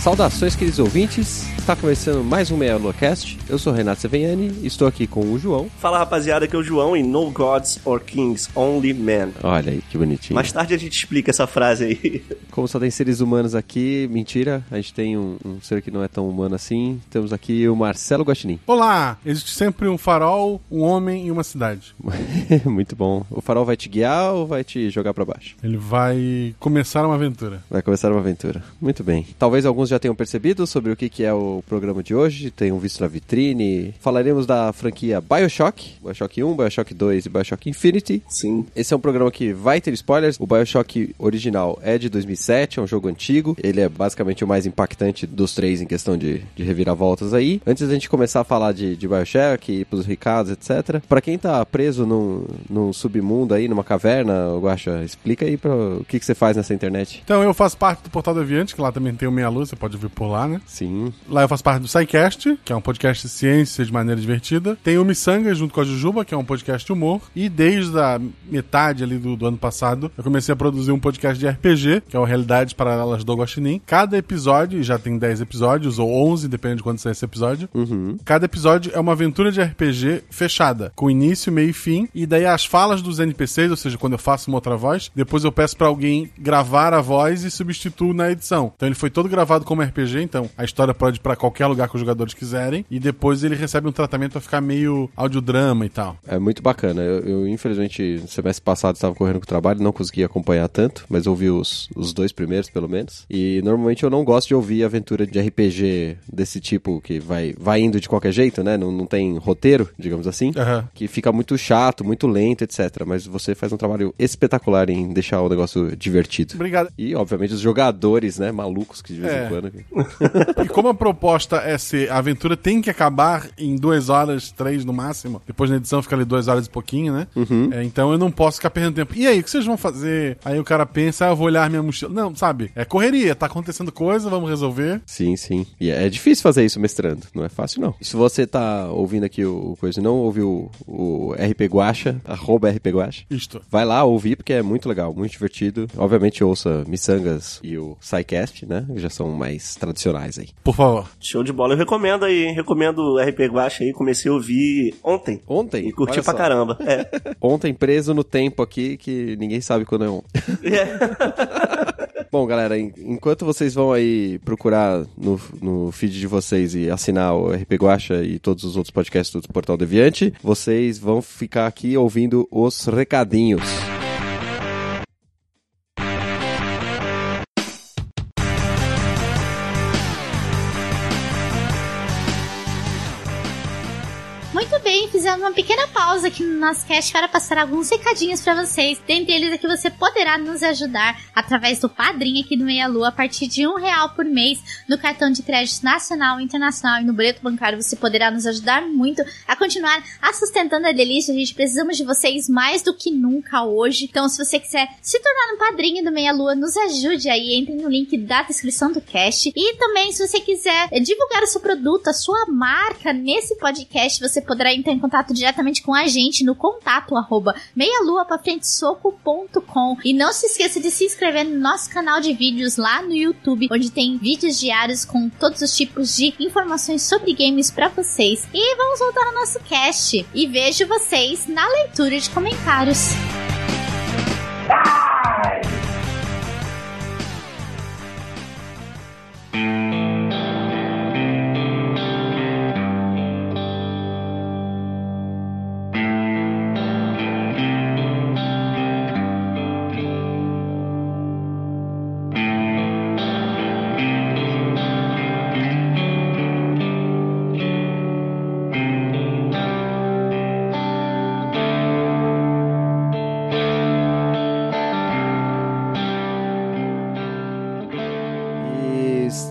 Saudações, queridos ouvintes. Está começando mais um Meia Lua Cast. Eu sou Renato Seveniani e estou aqui com o João. Fala rapaziada, aqui é o João e No Gods or Kings, Only Men. Olha aí, que bonitinho. Mais tarde a gente explica essa frase aí. Como só tem seres humanos aqui, mentira, a gente tem um, um ser que não é tão humano assim. Temos aqui o Marcelo Guaxinim. Olá! Existe sempre um farol, um homem e uma cidade. Muito bom. O farol vai te guiar ou vai te jogar para baixo? Ele vai começar uma aventura. Vai começar uma aventura. Muito bem. Talvez alguns já tenham percebido sobre o que, que é o programa de hoje, tenham visto na vitrine. Falaremos da franquia Bioshock, Bioshock 1, Bioshock 2 e Bioshock Infinity. Sim. Esse é um programa que vai ter spoilers. O Bioshock original é de 2007, é um jogo antigo. Ele é basicamente o mais impactante dos três em questão de, de reviravoltas aí. Antes da gente começar a falar de, de Bioshock, ir pros recados, etc. Pra quem tá preso num, num submundo aí, numa caverna, Guaxa, explica aí pra, o que, que você faz nessa internet. Então, eu faço parte do Portal Deviante, que lá também tem o Meia Luz, você pode ver por lá, né? Sim. Lá eu faço parte do SciCast, que é um podcast de ciência de maneira divertida. Tem o Missanga junto com a Jujuba, que é um podcast de humor. E desde a metade ali do, do ano passado, eu comecei a produzir um podcast de RPG, que é o Realidades Paralelas do Guaxinim. Cada episódio, e já tem 10 episódios, ou 11, depende de quando sair esse episódio. Uhum. Cada episódio é uma aventura de RPG fechada, com início, meio e fim. E daí as falas dos NPCs, ou seja, quando eu faço uma outra voz, depois eu peço pra alguém gravar a voz e substituo na edição. Então ele foi todo gravado como RPG, então a história pode ir pra qualquer lugar que os jogadores quiserem. E depois ele recebe um tratamento pra ficar meio audiodrama e tal. É muito bacana. Eu, eu, infelizmente, no semestre passado estava correndo com o trabalho, não consegui acompanhar tanto, mas ouvi os, os dois primeiros, pelo menos. E normalmente eu não gosto de ouvir aventura de RPG desse tipo, que vai, vai indo de qualquer jeito, né? Não, não tem roteiro, digamos assim. Aham. Que fica muito chato, muito lento, etc. Mas você faz um trabalho espetacular em deixar o negócio divertido. Obrigado. E, obviamente, os jogadores, né? Malucos que de vez É. em quando. E como a proposta é ser a aventura tem que acabar em duas horas, três no máximo, depois na edição fica ali duas horas e pouquinho, né? É, então eu não posso ficar perdendo tempo. E aí, o que vocês vão fazer? Aí o cara pensa, ah, eu vou olhar minha mochila. Não, sabe? É correria, tá acontecendo coisa, vamos resolver. Sim, sim. E é difícil fazer isso mestrando. Não é fácil, não. Se você tá ouvindo aqui o coisa e não ouviu o, o RP Guacha, arroba RP Guacha, Isto. vai lá ouvir porque é muito legal, muito divertido. Obviamente ouça Missangas e o SciCast, né? Que já são mais tradicionais aí. Por favor. Show de bola. Eu recomendo aí, hein? Recomendo o RP Guacha aí. Comecei a ouvir ontem. Ontem? E curti Olha pra só. caramba. É. Ontem preso no tempo aqui que ninguém sabe quando é ontem. É. Bom, galera, en- enquanto vocês vão aí procurar no, no feed de vocês e assinar o RP Guacha e todos os outros podcasts do Portal Deviante, vocês vão ficar aqui ouvindo os recadinhos. Uma pequena pausa aqui no nosso cast para passar alguns recadinhos para vocês. Dentre eles é que você poderá nos ajudar através do padrinho aqui do Meia Lua a partir de um real por mês no cartão de crédito nacional, internacional e no boleto bancário. Você poderá nos ajudar muito a continuar a sustentando a delícia. A gente precisamos de vocês mais do que nunca hoje. Então, se você quiser se tornar um padrinho do Meia Lua, nos ajude aí. Entre no link da descrição do cast. E também, se você quiser divulgar o seu produto, a sua marca nesse podcast, você poderá entrar em contato contato diretamente com a gente no contato arroba meialuapafrentesoco.com e não se esqueça de se inscrever no nosso canal de vídeos lá no YouTube, onde tem vídeos diários com todos os tipos de informações sobre games para vocês. E vamos voltar ao nosso cast e vejo vocês na leitura de comentários.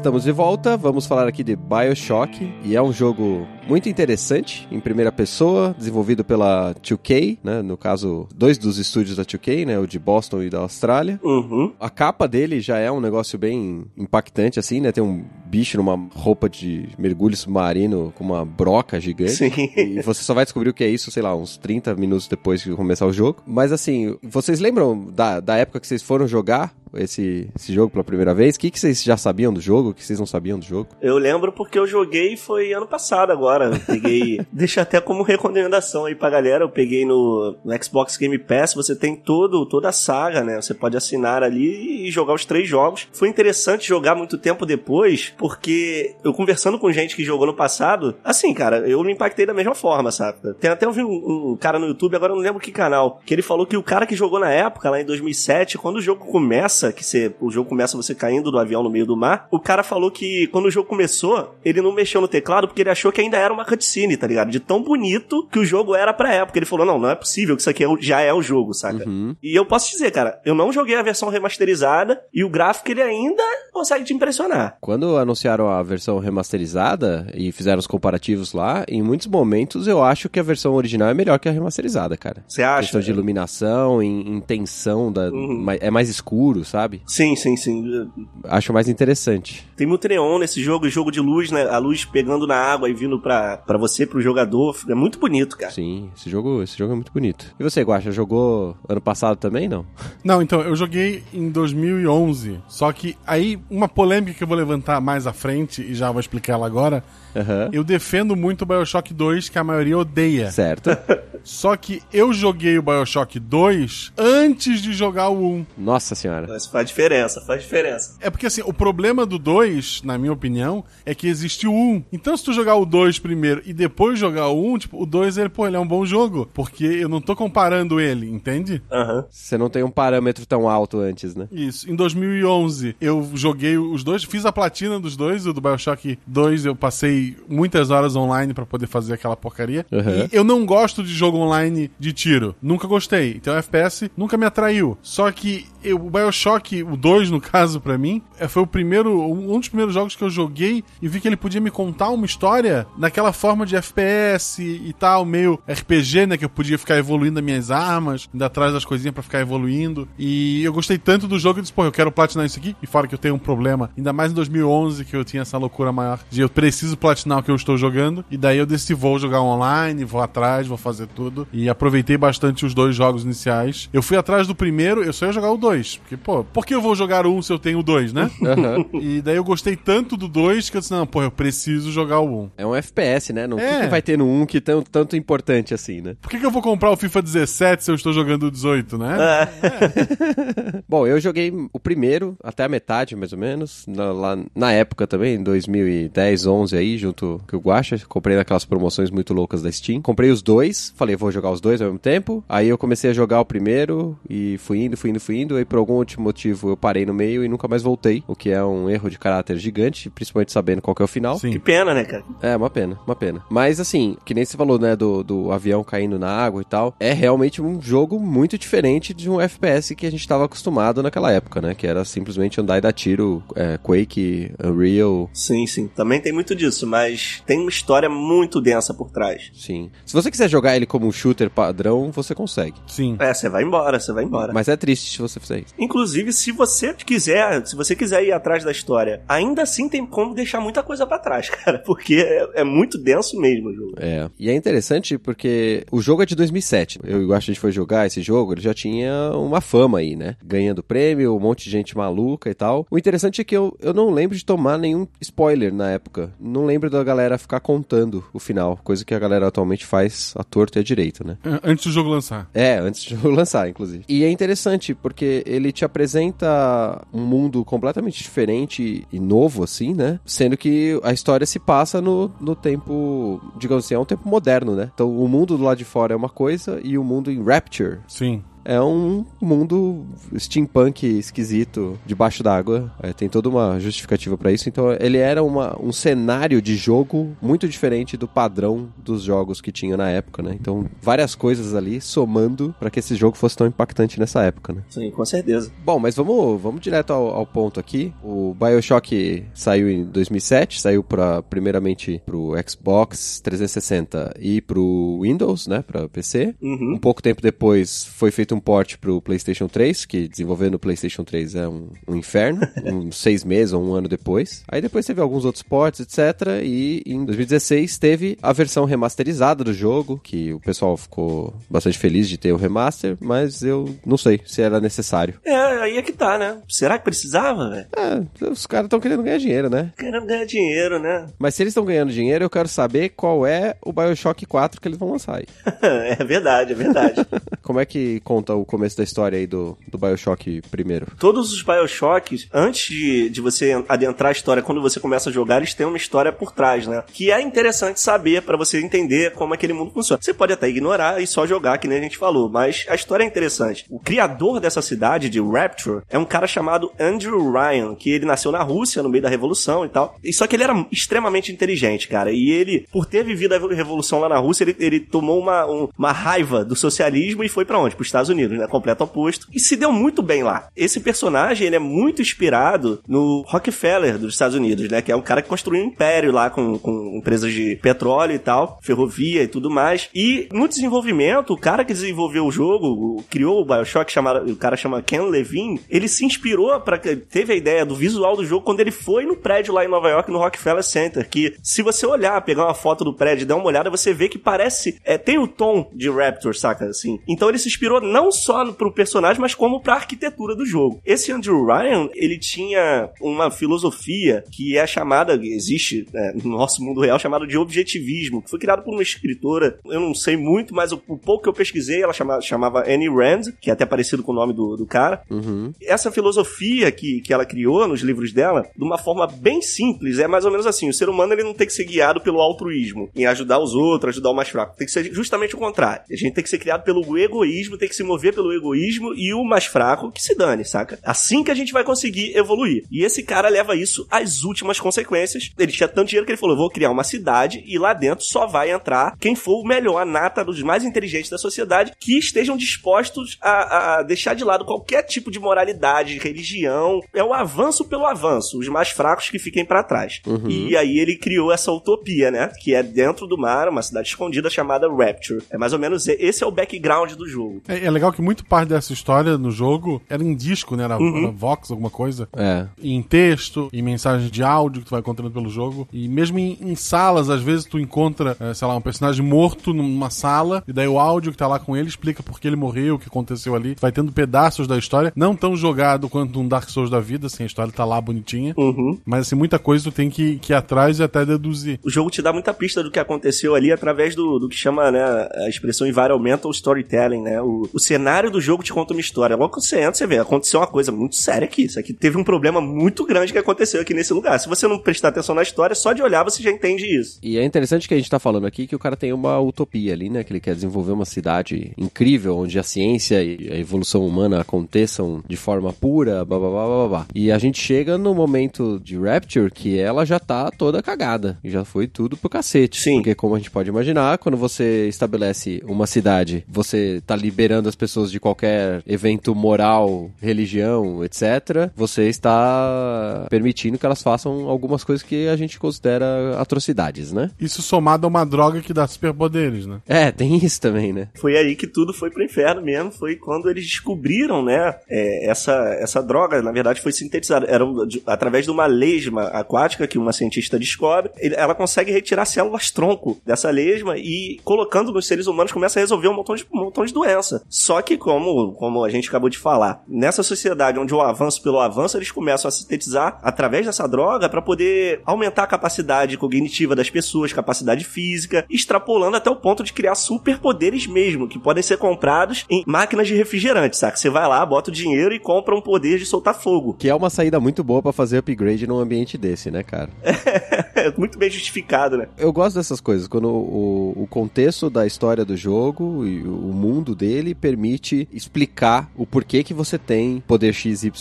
Estamos de volta, vamos falar aqui de Bioshock, e é um jogo muito interessante, em primeira pessoa, desenvolvido pela 2K, né? No caso, dois dos estúdios da 2K, né? O de Boston e da Austrália. Uhum. A capa dele já é um negócio bem impactante, assim, né? Tem um bicho numa roupa de mergulho submarino com uma broca gigante. Sim. E você só vai descobrir o que é isso, sei lá, uns 30 minutos depois de começar o jogo. Mas assim, vocês lembram da, da época que vocês foram jogar esse, esse jogo pela primeira vez? O que, que vocês já sabiam do jogo? O que vocês não sabiam do jogo? Eu lembro porque eu joguei foi ano passado agora. Eu peguei. deixa até como recomendação aí pra galera. Eu peguei no, no Xbox Game Pass. Você tem todo, toda a saga, né? Você pode assinar ali e jogar os três jogos. Foi interessante jogar muito tempo depois, porque eu conversando com gente que jogou no passado, assim, cara, eu me impactei da mesma forma, sabe? Tem até um, um cara no YouTube, agora eu não lembro que canal, que ele falou que o cara que jogou na época, lá em 2007, quando o jogo começa, que você, o jogo começa você caindo do avião no meio do mar, o cara falou que quando o jogo começou, ele não mexeu no teclado porque ele achou que ainda era uma cutscene, tá ligado? De tão bonito que o jogo era pra época. Ele falou, não, não é possível que isso aqui é já é o jogo, saca? Uhum. E eu posso dizer, cara, eu não joguei a versão remasterizada e o gráfico ele ainda consegue te impressionar. Quando anunciaram a versão remasterizada e fizeram os comparativos lá, em muitos momentos eu acho que a versão original é melhor que a remasterizada, cara. Você acha? Questão de iluminação, em, em tensão, da, Uhum. é mais escuro, sabe? Sim, sim, sim. Acho mais interessante. Tem muito neon nesse jogo, jogo de luz, né? A luz pegando na água e vindo pra, pra você, pro jogador. É muito bonito, cara. Sim, esse jogo, esse jogo é muito bonito. E você, Guaxa, jogou ano passado também, não? Não, então, eu joguei em 2011. Só que aí, uma polêmica que eu vou levantar mais à frente, e já vou explicar ela agora. Aham. Eu defendo muito o Bioshock 2, que a maioria odeia. Certo. Só que eu joguei o Bioshock 2 antes de jogar o 1. Nossa senhora. Isso faz diferença, faz diferença. É porque assim, o problema do 2, na minha opinião, é que existe o 1. Então se tu jogar o 2 primeiro e depois jogar o 1, tipo, o 2 ele, pô, ele é um bom jogo. Porque eu não tô comparando ele, entende? Aham. Você não tem um parâmetro tão alto antes, né? Isso. Em 2011, eu joguei os dois, fiz a platina dos dois, o do Bioshock 2, eu passei muitas horas online pra poder fazer aquela porcaria. Uhum. E eu não gosto de jogo online de tiro. Nunca gostei. Então o FPS nunca me atraiu. Só que eu, o Bioshock, o 2 no caso pra mim, é, foi o primeiro, um dos primeiros jogos que eu joguei e vi que ele podia me contar uma história naquela forma de FPS e tal, meio RPG, né, que eu podia ficar evoluindo as minhas armas, indo atrás das coisinhas pra ficar evoluindo. E eu gostei tanto do jogo que eu disse, pô, eu quero platinar isso aqui. E fora que eu tenho um problema, ainda mais em 2011 que eu tinha essa loucura maior de eu preciso platinar o que eu estou jogando. E daí eu decidi, vou jogar online, vou atrás, vou fazer tudo. E aproveitei bastante os dois jogos iniciais. Eu fui atrás do primeiro, eu só ia jogar o 2. Porque, pô, por que eu vou jogar 1 se eu tenho 2, né? E daí eu gostei tanto do 2 que eu disse, não, pô, eu preciso jogar o 1. É um FPS, né? Não, É. que, que vai ter no 1 que tão tanto importante assim, né? Por que, que eu vou comprar o FIFA 17 se eu estou jogando o 18, né? Bom, eu joguei o primeiro, até a metade, mais ou menos, na, lá na época também, em 2010, 11 aí, junto com o Guacha. Comprei naquelas promoções muito loucas da Steam. Comprei os dois, falei, vou jogar os dois ao mesmo tempo. Aí eu comecei a jogar o primeiro e fui indo, fui indo, fui indo. E por algum último motivo eu parei no meio e nunca mais voltei, o que é um erro de caráter gigante, principalmente sabendo qual que é o final. Sim. Que pena, né, cara? É, uma pena, uma pena. Mas assim, que nem você falou, né, do, do avião caindo na água e tal, é realmente um jogo muito diferente de um FPS que a gente estava acostumado naquela época, né? Que era simplesmente andar e dar tiro, é, Quake, Unreal, Sim, sim. Também tem muito disso, mas tem uma história muito densa por trás. sim. Se você quiser jogar ele como um shooter padrão, você consegue. Sim. É, você vai embora, você vai embora. Mas é triste se você isso. Inclusive, se você quiser, se você quiser ir atrás da história, ainda assim tem como deixar muita coisa pra trás, cara, porque é, é muito denso mesmo o jogo. É. E é interessante porque o jogo é de 2007. Eu e a gente foi jogar esse jogo, ele já tinha uma fama aí, né? Ganhando prêmio, um monte de gente maluca e tal. O interessante é que eu, eu não lembro de tomar nenhum spoiler na época. Não lembro da galera ficar contando o final, coisa que a galera atualmente faz à torta e à direita, né? Antes do jogo lançar. É, antes de eu lançar, inclusive. E é interessante, porque ele te apresenta um mundo completamente diferente e novo, assim, né? Sendo que a história se passa no, no tempo, digamos assim, é um tempo moderno, né? Então o mundo do lado de fora é uma coisa e o mundo em Rapture Sim. É um mundo steampunk esquisito debaixo d'água. É, tem toda uma justificativa para isso. Então ele era uma, um cenário de jogo muito diferente do padrão dos jogos que tinha na época, né? Então várias coisas ali somando para que esse jogo fosse tão impactante nessa época, né? Sim, com certeza. Bom, mas vamos, vamos direto ao, ao ponto aqui. O BioShock saiu em 2007, saiu para primeiramente pro Xbox 360 e pro Windows, né, para PC. Uhum. Um pouco tempo depois foi feito um port pro PlayStation 3, que desenvolver no PlayStation 3 é um, um inferno, uns seis meses ou um ano depois. Aí depois teve alguns outros ports, etc. E em 2016 teve a versão remasterizada do jogo, que o pessoal ficou bastante feliz de ter o remaster, mas eu não sei se era necessário. É, aí é que tá, né? Será que precisava, velho? É, os caras estão querendo ganhar dinheiro, né? Querendo ganhar dinheiro, né? Mas se eles estão ganhando dinheiro, eu quero saber qual é o BioShock 4 que eles vão lançar aí. é verdade, é verdade. Como é que conta o começo da história aí do, do BioShock primeiro? Todos os Bioshocks, antes de, de você adentrar a história, quando você começa a jogar, eles têm uma história por trás, né? Que é interessante saber para você entender como aquele mundo funciona. Você pode até ignorar e só jogar, que nem a gente falou, mas a história é interessante. O criador dessa cidade, de Rapture, é um cara chamado Andrew Ryan, que ele nasceu na Rússia, no meio da Revolução e tal. E só que ele era extremamente inteligente, cara. E ele, por ter vivido a Revolução lá na Rússia, ele, ele tomou uma, um- uma raiva do socialismo e foi pra onde? Pros Estados Unidos, né? Completo oposto. E se deu muito bem lá. Esse personagem, ele é muito inspirado no Rockefeller dos Estados Unidos, né? Que é um cara que construiu um império lá com, com empresas de petróleo e tal, ferrovia e tudo mais. E no desenvolvimento, o cara que desenvolveu o jogo, criou o Bioshock, chamado, o cara chama Ken Levine, ele se inspirou para teve a ideia do visual do jogo quando ele foi no prédio lá em Nova York, no Rockefeller Center, que se você olhar, pegar uma foto do prédio e dar uma olhada, você vê que parece, é, tem o tom de Raptor, saca, assim. Então ele se inspirou não só no- pro personagem, mas como pra arquitetura do jogo. Esse Andrew Ryan, ele tinha uma filosofia que é chamada, existe é, no nosso mundo real, chamada de objetivismo, que foi criado por uma escritora, eu não sei muito, mas o, o pouco que eu pesquisei, ela chama, chamava Annie Rand, que é até parecido com o nome do, do cara, Uhum. essa filosofia que, que ela criou nos livros dela, de uma forma bem simples, é mais ou menos assim: o ser humano ele não tem que ser guiado pelo altruísmo, em ajudar os outros, ajudar o mais fraco. Tem que ser justamente o contrário. A gente tem que ser criado pelo egoísmo, tem que se mover pelo egoísmo e o mais fraco que se dane, saca? Assim que a gente vai conseguir evoluir. E esse cara leva isso às últimas consequências. Ele tinha tanto dinheiro que ele falou: vou criar uma cidade e lá dentro só vai entrar quem for o melhor, a nata dos mais inteligentes da sociedade, que estejam dispostos a, a deixar de lado qualquer tipo de moralidade, de religião. É o avanço pelo avanço, os mais fracos que fiquem pra trás. E aí ele criou essa utopia, né? Que é dentro do mar, uma cidade escondida chamada Rapture. É mais ou menos esse é o background do jogo. É, é legal que muito parte dessa história no jogo era em disco, né? Era, era Vox, alguma coisa. É. Em texto, em mensagem de áudio que tu vai encontrando pelo jogo. E mesmo em, em salas, às vezes tu encontra, eh, sei lá, um personagem morto numa sala, e daí o áudio que tá lá com ele explica por que ele morreu, o que aconteceu ali. Tu vai tendo pedaços da história, não tão jogado quanto um Dark Souls da vida, assim, a história tá lá bonitinha. Uhum. Mas assim, muita coisa tu tem que, que ir atrás e até deduzir. O jogo te dá muita pista do que aconteceu ali através do, do que chama, né, a expressão environmental storytelling, né? O, o cenário do jogo te conta uma história. Logo que você entra, você vê, aconteceu uma coisa muito séria aqui. Isso aqui teve um problema muito grande que aconteceu aqui nesse lugar. Se você não prestar atenção na história, só de olhar você já entende isso. E é interessante que a gente tá falando aqui que o cara tem uma utopia ali, né? Que ele quer desenvolver uma cidade incrível, onde a ciência e a evolução humana aconteçam de forma pura, blá blá blá blá blá. E a gente chega no momento de Rapture que ela já tá toda cagada. E já foi tudo pro cacete. Sim. Porque como a gente pode imaginar, quando você estabelece uma cidade, você tá liberando as pessoas de qualquer evento moral, religião, etc. Você está permitindo que elas façam algumas coisas que a gente considera atrocidades, né? Isso somado a uma droga que dá superpoderes, né? É, tem isso também, né? Foi aí que tudo foi pro inferno mesmo. Foi quando eles descobriram, né, é, essa, essa droga. Na verdade, foi sintetizada. Era um- de- através de uma lesma aquática que uma cientista descobre. ele- Ela consegue retirar células tronco dessa lesma e colocando nos seres humanos começa a resolver um montão de, um montão de doença. Só que, como, como a gente acabou de falar, nessa sociedade onde o avanço pelo avanço, eles começam a sintetizar através dessa droga para poder aumentar a capacidade cognitiva das pessoas, capacidade física, extrapolando até o ponto de criar superpoderes mesmo, que podem ser comprados em máquinas de refrigerante, saca? Você vai lá, bota o dinheiro e compra um poder de soltar fogo. Que é uma saída muito boa pra fazer upgrade num ambiente desse, né, cara? É muito bem justificado, né? Eu gosto dessas coisas, quando o, o contexto da história do jogo e o mundo dele permite permite explicar o porquê que você tem poder XYZ,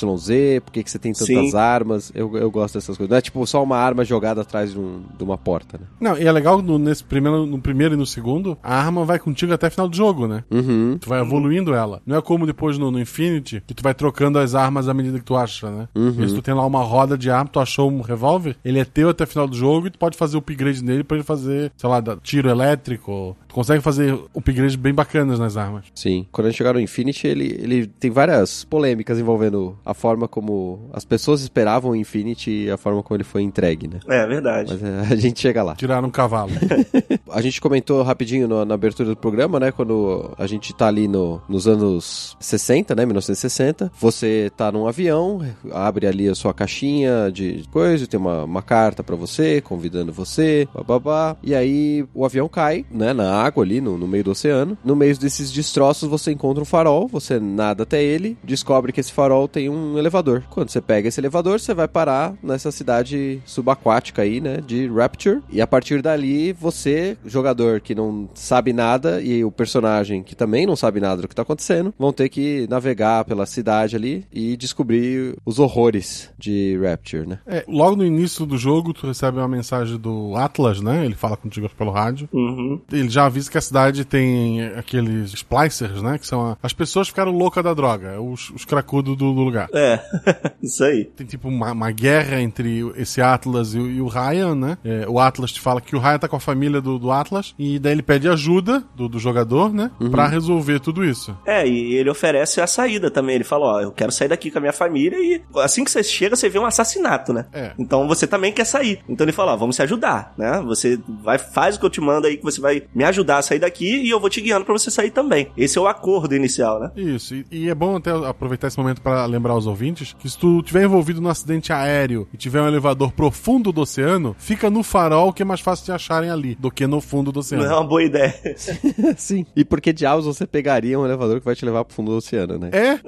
porquê que você tem tantas Sim. armas. Eu, eu gosto dessas coisas. Não é tipo só uma arma jogada atrás de, um- de uma porta, né? Não, e é legal no, nesse primeiro, no primeiro e no segundo, a arma vai contigo até o final do jogo, né? Uhum. Tu vai evoluindo ela. Não é como depois no, no Infinity, que tu vai trocando as armas à medida que tu acha, né? Uhum. E se tu tem lá uma roda de arma, tu achou um revólver, ele é teu até o final do jogo e tu pode fazer o upgrade nele pra ele fazer, sei lá, tiro elétrico. Tu consegue fazer upgrades bem bacanas nas armas. Sim. Quando a gente chegar no Infinity, ele, ele tem várias polêmicas envolvendo a forma como as pessoas esperavam o Infinity e a forma como ele foi entregue, né? É verdade. Mas é, a gente chega lá. Tiraram um cavalo. A gente comentou rapidinho no- na abertura do programa, né? Quando a gente tá ali no, nos anos 60, né? 1960. Você tá num avião, abre ali a sua caixinha de coisa, tem uma, uma carta pra você, convidando você, bababá. E aí o avião cai, né? Na água ali, no, no meio do oceano. No meio desses destroços, você encontra um farol, você nada até ele, descobre que esse farol tem um elevador. Quando você pega esse elevador, você vai parar nessa cidade subaquática aí, né? De Rapture. E a partir dali, você, jogador que não sabe nada, e o personagem que também não sabe nada do que tá acontecendo, vão ter que navegar pela cidade ali e descobrir os horrores de Rapture, né? É, logo no início do jogo, tu recebe uma mensagem do Atlas, né? Ele fala contigo pelo rádio. Uhum. Ele já avisa que a cidade tem aqueles splicers, né? Que são a- as pessoas que ficaram loucas da droga, os, os cracudos do, do lugar. É, isso aí. Tem tipo uma, uma guerra entre esse Atlas e, o- e o Ryan, né? É, o Atlas te fala que o Ryan tá com a família do, do Atlas e daí ele pede ajuda do, do jogador, né? Pra resolver tudo isso. É, e ele oferece a saída também. Ele fala, ó, eu quero sair daqui com a minha família e assim que você chega, você vê um assassinato, né? É. Então você também quer sair. Então ele fala, ó, vamos se ajudar, né? Você vai, faz o que eu te mando aí, que você vai me ajudar a sair daqui e eu vou te guiando pra você sair também. Esse é o acordo inicial, né? Isso, e, e é bom até aproveitar esse momento para lembrar aos ouvintes que se tu tiver envolvido num acidente aéreo e tiver um elevador profundo do oceano, fica no farol que é mais fácil de acharem ali do que no fundo do oceano. Não é uma boa ideia. Sim. E por que diabos você pegaria um elevador que vai te levar pro fundo do oceano, né? É,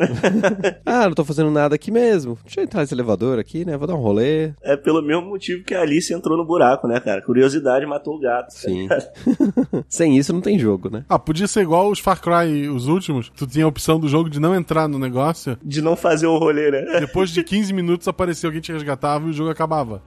Ah, não tô fazendo nada aqui mesmo. Deixa eu entrar nesse elevador aqui, né? Vou dar um rolê. É pelo mesmo motivo que a Alice entrou no buraco, né, cara? Curiosidade matou o gato. Sim. Sem isso não tem jogo, né? ah, podia ser igual os Far Cry, os últimos. Tu tinha a opção do jogo de não entrar no negócio. De não fazer o rolê, né? Depois de 15 minutos aparecia alguém te resgatava e o jogo acabava.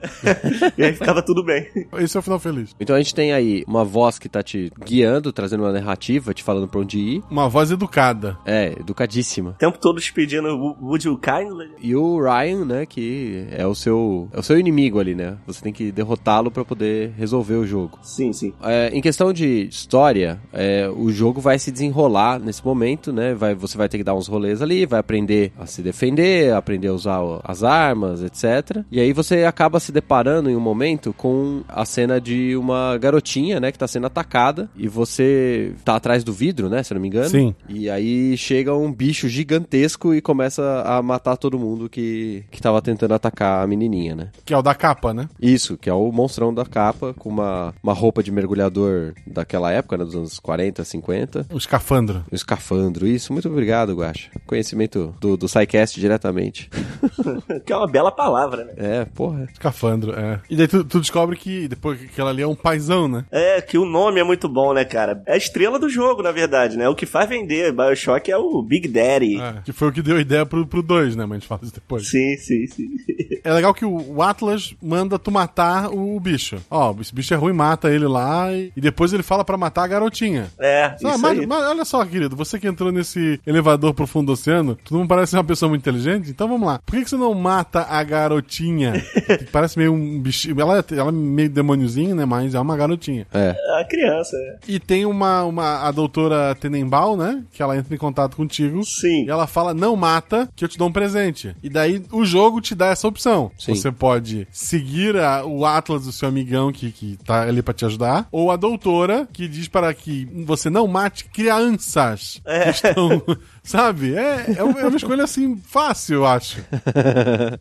E aí ficava tudo bem. Esse é o final feliz. Então a gente tem aí uma voz que tá te guiando, trazendo uma narrativa, te falando pra onde ir. Uma voz educada. É, educadíssima. O tempo todo te pedindo Would you kindly? E o Ryan, né, que é o seu é o seu inimigo ali, né? Você tem que derrotá-lo pra poder resolver o jogo. Sim, sim. É, em questão de história, é, o jogo vai se desenrolar nesse momento, né? Vai, você vai ter que dar uns rolês ali, vai aprender a se defender, aprender a usar as armas, etc. E aí você acaba se deparando em um momento com a cena de uma garotinha, né? Que tá sendo atacada e você tá atrás do vidro, né? Se eu não me engano. Sim. E aí chega um bicho gigantesco e começa a matar todo mundo que, que tava tentando atacar a menininha, né? Que é o da capa, né? Isso, que é o monstrão da capa, com uma, uma roupa de mergulhador daquela época, né, dos anos 40, 50. O escafandro. Um escafandro, isso. Muito obrigado, Guaxa. Conhecimento do, do SciCast diretamente. que é uma bela palavra, né? É, porra. Escafandro, é. E daí tu, tu descobre que depois que aquela ali é um paizão, né? É, que o nome é muito bom, né, cara? É a estrela do jogo, na verdade, né? O que faz vender Bioshock é o Big Daddy. É, que foi o que deu ideia pro 2, pro dois, né? Mas a gente fala isso depois. Sim, sim, sim. É legal que o, Atlas manda tu matar o bicho. Ó, esse bicho é ruim, mata ele lá e, e depois ele fala pra matar a garotinha. É, isso mas, aí. mas olha só, querido, você que entrou nesse elevador pro fundo do oceano, tu não parece ser uma pessoa muito inteligente? Então vamos lá. Por que, que você não mata a garotinha? que parece meio um bichinho. Ela, ela é meio demôniozinho, né? Mas é uma garotinha. É. A criança, é. E tem uma, uma a doutora Tenenbaum, né? Que ela entra em contato contigo. Sim. E ela fala, não mata, que eu te dou um presente. E daí o jogo te dá essa opção. Sim. Você pode seguir a- o Atlas do seu amigão que, que tá ali pra te ajudar, ou a doutora, que diz para que você não mate crianças É. que estão... Sabe? É, é uma é uma escolha assim fácil, eu acho.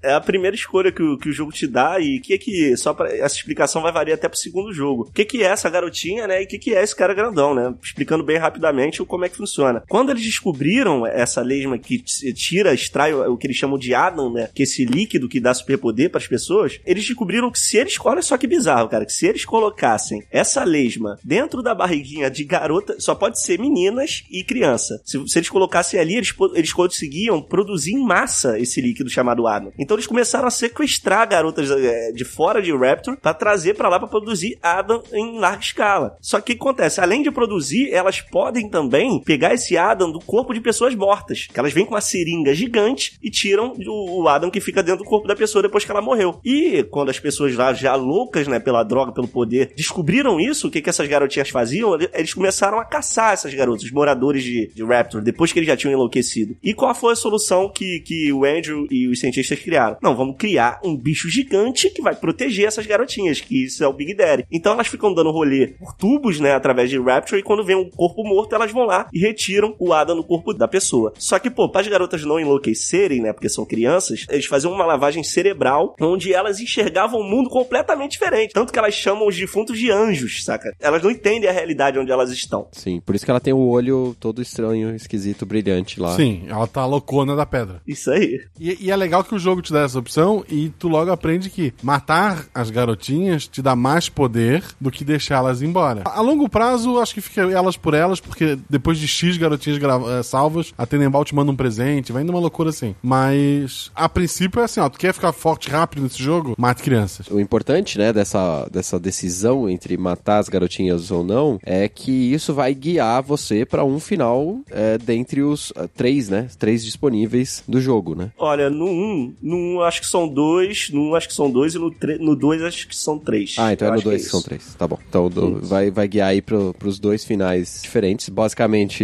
É a primeira escolha que o, que o jogo te dá e que é que, só para essa explicação vai variar até pro segundo jogo. O que que é essa garotinha, né? E o que, que é esse cara grandão, né? Explicando bem rapidamente o como é que funciona. Quando eles descobriram essa lesma que tira, extrai o que eles chamam de Adam, né? Que é esse líquido que dá superpoder para as pessoas, eles descobriram que se eles, olha só que bizarro, cara, que se eles colocassem essa lesma dentro da barriguinha de garota, só pode ser meninas e criança. Se, se eles colocassem ali, eles, eles conseguiam produzir em massa esse líquido chamado Adam. Então eles começaram a sequestrar garotas é, de fora de Raptor para trazer para lá para produzir Adam em larga escala. Só que o que acontece? Além de produzir, elas podem também pegar esse Adam do corpo de pessoas mortas. Que elas vêm com uma seringa gigante e tiram o, o Adam que fica dentro do corpo da pessoa depois que ela morreu. E quando as pessoas lá, já loucas, né, pela droga, pelo poder, descobriram isso, o que, que essas garotinhas faziam? Eles começaram a caçar essas garotas, os moradores de, de Raptor, depois que eles já tinham enlouquecido. E qual foi a solução que, que o Andrew e os cientistas criaram? Não, vamos criar um bicho gigante que vai proteger essas garotinhas, que isso é o Big Daddy. Então elas ficam dando rolê por tubos, né, através de Rapture, e quando vem um corpo morto, elas vão lá e retiram o Adam no corpo da pessoa. Só que, pô, para as garotas não enlouquecerem, né, porque são crianças, eles faziam uma lavagem cerebral, onde elas enxergavam um mundo completamente diferente. Tanto que elas chamam os defuntos de anjos, saca? Elas não entendem a realidade onde elas estão. Sim, por isso que ela tem o olho todo estranho, esquisito, brilhante lá. Sim, ela tá loucona da pedra. Isso aí. E, e é legal que o jogo te dá essa opção e tu logo aprende que matar as garotinhas te dá mais poder do que deixá-las embora. A, a longo prazo, acho que fica elas por elas, porque depois de X garotinhas uh, salvas, a Tenenbaum te manda um presente, vai indo uma loucura assim. Mas a princípio é assim, ó, tu quer ficar forte rápido nesse jogo? Mate crianças. O importante, né, dessa, dessa decisão entre matar as garotinhas ou não, é que isso vai guiar você para um final é, dentre os uh, três, né, três disponíveis do jogo, né? Olha, no 1, um, no um, acho que são dois, no 1 um, acho que são dois e no 2 no dois, acho que são três. Ah, então Eu é no acho que 2 que, é são três. Tá bom. Então do- vai, vai guiar aí pro, pros dois finais diferentes. Basicamente,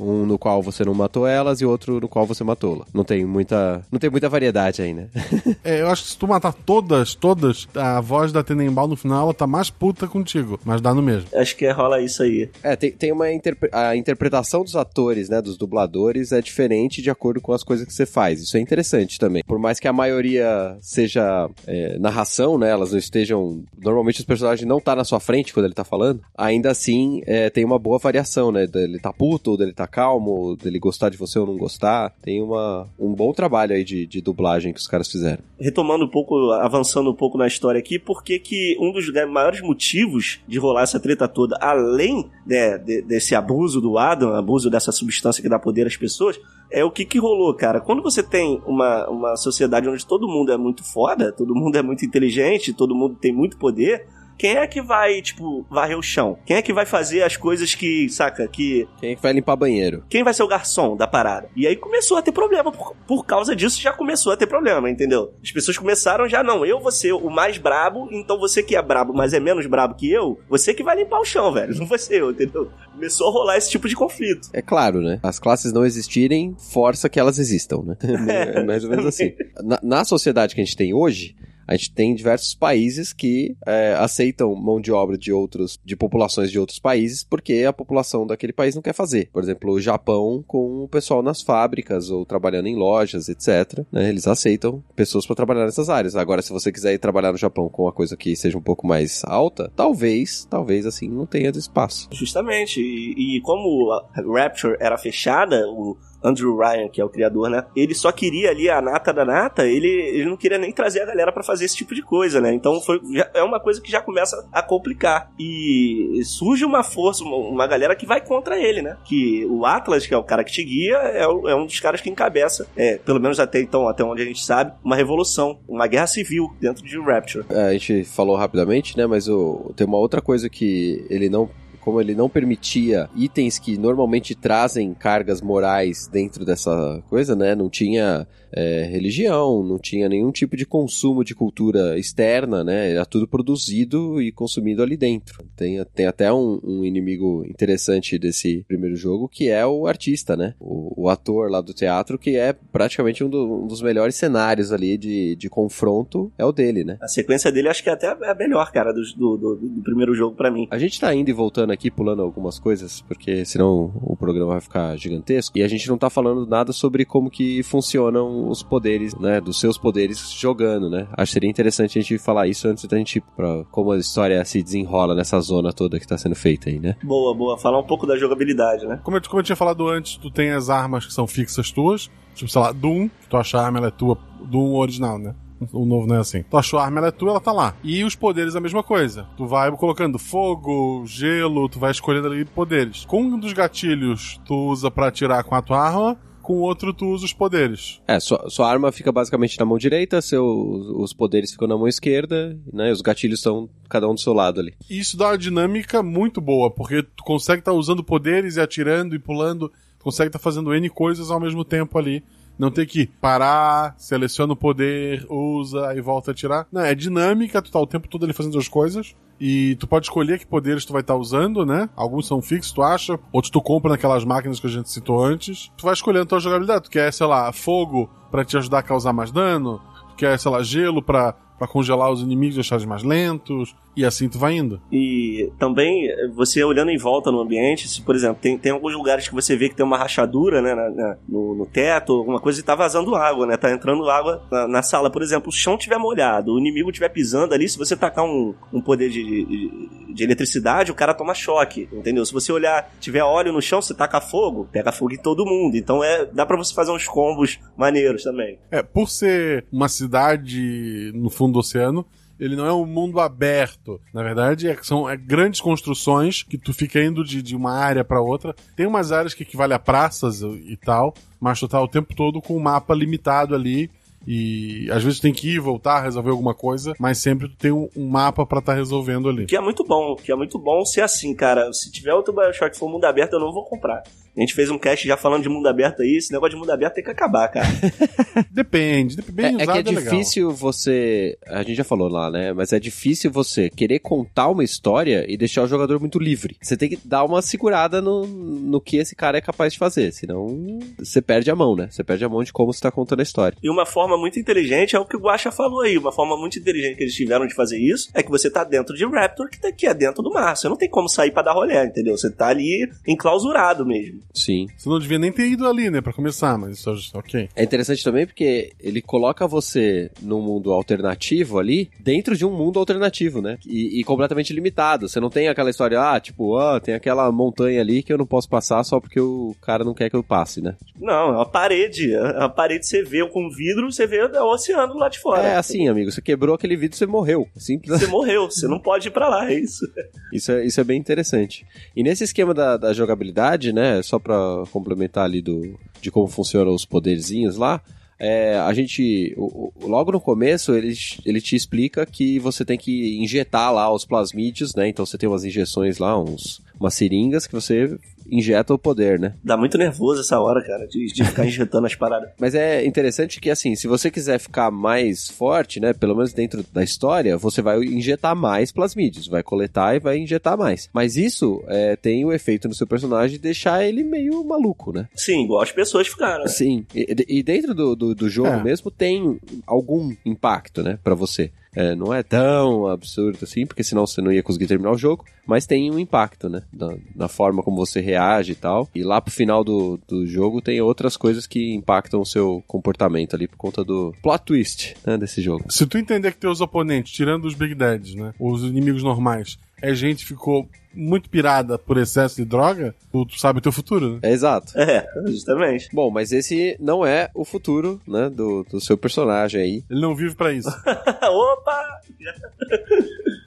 um no qual você não matou elas e outro no qual você matou-la. Não tem muita. Não tem muita variedade aí, né? É, eu acho que se tu matar todas, todas, a voz da Tenenbaum no final, ela tá mais puta contigo. Mas dá no mesmo. Acho que é, rola isso aí. É, tem, tem uma interpre- a interpretação dos atores, né, dos dubladores é diferente de acordo com as coisas que você faz. Isso é interessante também. Por mais que a maioria seja é, narração, né, elas não estejam, normalmente os personagens não tá na sua frente quando ele tá falando. Ainda assim, é, tem uma boa variação, né, dele tá puto, ou dele tá calmo, dele gostar de você ou não gostar. Tem uma um bom trabalho aí de, de dublagem que os caras fizeram. retomando um pouco, avançando um pouco na história aqui, porque que um dos maiores motivos de rolar essa treta toda, além né, de- desse abuso do Adam, abuso dessa substância que dá poder às pessoas, é o que que rolou, cara. Quando você tem uma, uma sociedade onde todo mundo é muito foda, todo mundo é muito inteligente, todo mundo tem muito poder, quem é que vai, tipo, varrer o chão? Quem é que vai fazer as coisas que, saca, que Quem é que vai limpar banheiro? quem vai ser o garçom da parada? E aí começou a ter problema. Por, por causa disso já começou a ter problema, entendeu? As pessoas começaram já, não, eu vou ser o mais brabo, então você que é brabo, mas é menos brabo que eu, você que vai limpar o chão, velho. Não vai ser eu, entendeu? Começou a rolar esse tipo de conflito. É claro, né? As classes não existirem, força que elas existam, né? É mais ou menos assim. Na, na sociedade que a gente tem hoje, a gente tem diversos países que é, aceitam mão de obra de outros, de populações de outros países, porque a população daquele país não quer fazer. Por exemplo, o Japão com o pessoal nas fábricas ou trabalhando em lojas, etc. né? Eles aceitam pessoas para trabalhar nessas áreas. Agora, se você quiser ir trabalhar no Japão com uma coisa que seja um pouco mais alta, talvez, talvez assim, não tenha espaço. Justamente. E, e como a Rapture era fechada, o Andrew Ryan, que é o criador, né? Ele só queria ali a nata da nata, ele, ele não queria nem trazer a galera pra fazer esse tipo de coisa, né? Então foi, já- é uma coisa que já começa a complicar. E surge uma força, uma, uma galera que vai contra ele, né? Que o Atlas, que é o cara que te guia, é, é um dos caras que encabeça, é, pelo menos até então, até onde a gente sabe, uma revolução, uma guerra civil dentro de Rapture. É, a gente falou rapidamente, né? Mas o, tem uma outra coisa que ele não. Como ele não permitia itens que normalmente trazem cargas morais dentro dessa coisa, né? Não tinha é, religião, não tinha nenhum tipo de consumo de cultura externa, né? Era tudo produzido e consumido ali dentro. Tem, tem até um, um inimigo interessante desse primeiro jogo, que é o artista, né? O, o ator lá do teatro, que é praticamente um, do- um dos melhores cenários ali de, de confronto, é o dele, né? A sequência dele acho que é até a melhor, cara, do, do, do- do primeiro jogo pra mim. A gente tá indo e voltando aqui, pulando algumas coisas, porque senão o programa vai ficar gigantesco. E a gente não tá falando nada sobre como que funcionam os poderes, né? Dos seus poderes jogando, né? Acho que seria interessante a gente falar isso antes da gente ir pra como a história se desenrola nessa zona toda que tá sendo feita aí, né? Boa, boa. Falar um pouco da jogabilidade, né? Como eu, como eu tinha falado antes, tu tem as armas que são fixas tuas. Tipo, sei lá, Doom, que tu acha a arma ela é tua. Doom original, né? O novo não é assim. Tu achou a arma, ela é tua, ela tá lá. E os poderes a mesma coisa. Tu vai colocando fogo, gelo, tu vai escolhendo ali poderes. Com um dos gatilhos, tu usa pra atirar com a tua arma com o outro tu usa os poderes. É, sua, sua arma fica basicamente na mão direita, seu, os poderes ficam na mão esquerda, né? Os gatilhos estão cada um do seu lado ali. E isso dá uma dinâmica muito boa, porque tu consegue estar tá usando poderes e atirando e pulando, tu consegue estar tá fazendo N coisas ao mesmo tempo ali. Não tem que parar, seleciona o poder, usa, aí volta a atirar. Não, é dinâmica, tu tá o tempo todo ali fazendo as coisas. E tu pode escolher que poderes tu vai estar tá usando, né? Alguns são fixos, tu acha. Outros tu compra naquelas máquinas que a gente citou antes. Tu vai escolhendo tua jogabilidade. Tu quer, sei lá, fogo para te ajudar a causar mais dano. Tu quer, sei lá, gelo pra para congelar os inimigos, deixar eles mais lentos, e assim tu vai indo. E também, você olhando em volta no ambiente, se, por exemplo, tem, tem alguns lugares que você vê que tem uma rachadura, né, na, na, no, no, teto, alguma coisa, e tá vazando água, né, tá entrando água na, na, sala. Por exemplo, o chão tiver molhado, o inimigo tiver pisando ali, se você tacar um, um poder de, de, de eletricidade, o cara toma choque, entendeu? Se você olhar, tiver óleo no chão, você taca fogo, pega fogo em todo mundo. Então é, dá para você fazer uns combos maneiros também. É, por ser uma cidade no fundo do oceano, ele não é um mundo aberto. Na verdade, é, são é, grandes construções que tu fica indo de, de uma área para outra. Tem umas áreas que equivalem a praças e tal, mas tu tá o tempo todo com um mapa limitado ali e às vezes tem que ir, voltar, resolver alguma coisa, mas sempre tu tem um, um mapa para estar tá resolvendo ali. Que é muito bom, que é muito bom ser assim, cara. Se tiver outro Bioshock que for mundo aberto, eu não vou comprar. A gente fez um cast já falando de mundo aberto aí, esse negócio de mundo aberto tem que acabar, cara. depende, bem é, é que é, é difícil legal. você, a gente já falou lá, né, mas é difícil você querer contar uma história e deixar o jogador muito livre. Você tem que dar uma segurada no, no que esse cara é capaz de fazer, senão você perde a mão, né? Você perde a mão de como você tá contando a história. E uma forma muito inteligente é o que o Guacha falou aí, uma forma muito inteligente que eles tiveram de fazer isso é que você tá dentro de Raptor, que, tá, que é dentro do mar. Você não tem como sair para dar rolê, entendeu? Você tá ali enclausurado mesmo. Sim. Você não devia nem ter ido ali, né, pra começar, mas isso ok. É interessante também porque ele coloca você num mundo alternativo ali, dentro de um mundo alternativo, né? E, e completamente limitado. Você não tem aquela história, ah, tipo, ah, tem aquela montanha ali que eu não posso passar só porque o cara não quer que eu passe, né? Não, é uma parede. É uma parede você vê com vidro, você vê o oceano lá de fora. É assim, amigo. Você quebrou aquele vidro, você morreu. Simples. Você morreu, você não pode ir pra lá, é isso. Isso é, isso é bem interessante. E nesse esquema da, da jogabilidade, né, só pra complementar ali do, de como funcionam os poderzinhos lá, é, a gente, o, o, logo no começo, ele, ele te explica que você tem que injetar lá os plasmídeos, né? Então você tem umas injeções lá, uns, umas seringas que você injeta o poder, né? Dá muito nervoso essa hora, cara, de, de ficar injetando as paradas. Mas é interessante que, assim, se você quiser ficar mais forte, né, pelo menos dentro da história, você vai injetar mais plasmídeos, vai coletar e vai injetar mais. Mas isso é, tem o efeito no seu personagem de deixar ele meio maluco, né? Sim, igual as pessoas ficaram. Né? Sim, e, e, dentro do, do, do jogo é. mesmo tem algum impacto, né, para você. É, não é tão absurdo assim, porque senão você não ia conseguir terminar o jogo, mas tem um impacto, né? Na, na forma como você reage e tal. E lá pro final do, do jogo tem outras coisas que impactam o seu comportamento ali por conta do plot twist, né, desse jogo. Se tu entender que teus oponentes, tirando os Big Dads, né? Os inimigos normais, é gente que ficou muito pirada por excesso de droga, tu, tu sabe o teu futuro, né? É, exato. É, justamente. Bom, mas esse não é o futuro, né, do, do seu personagem aí. Ele não vive para isso. Opa!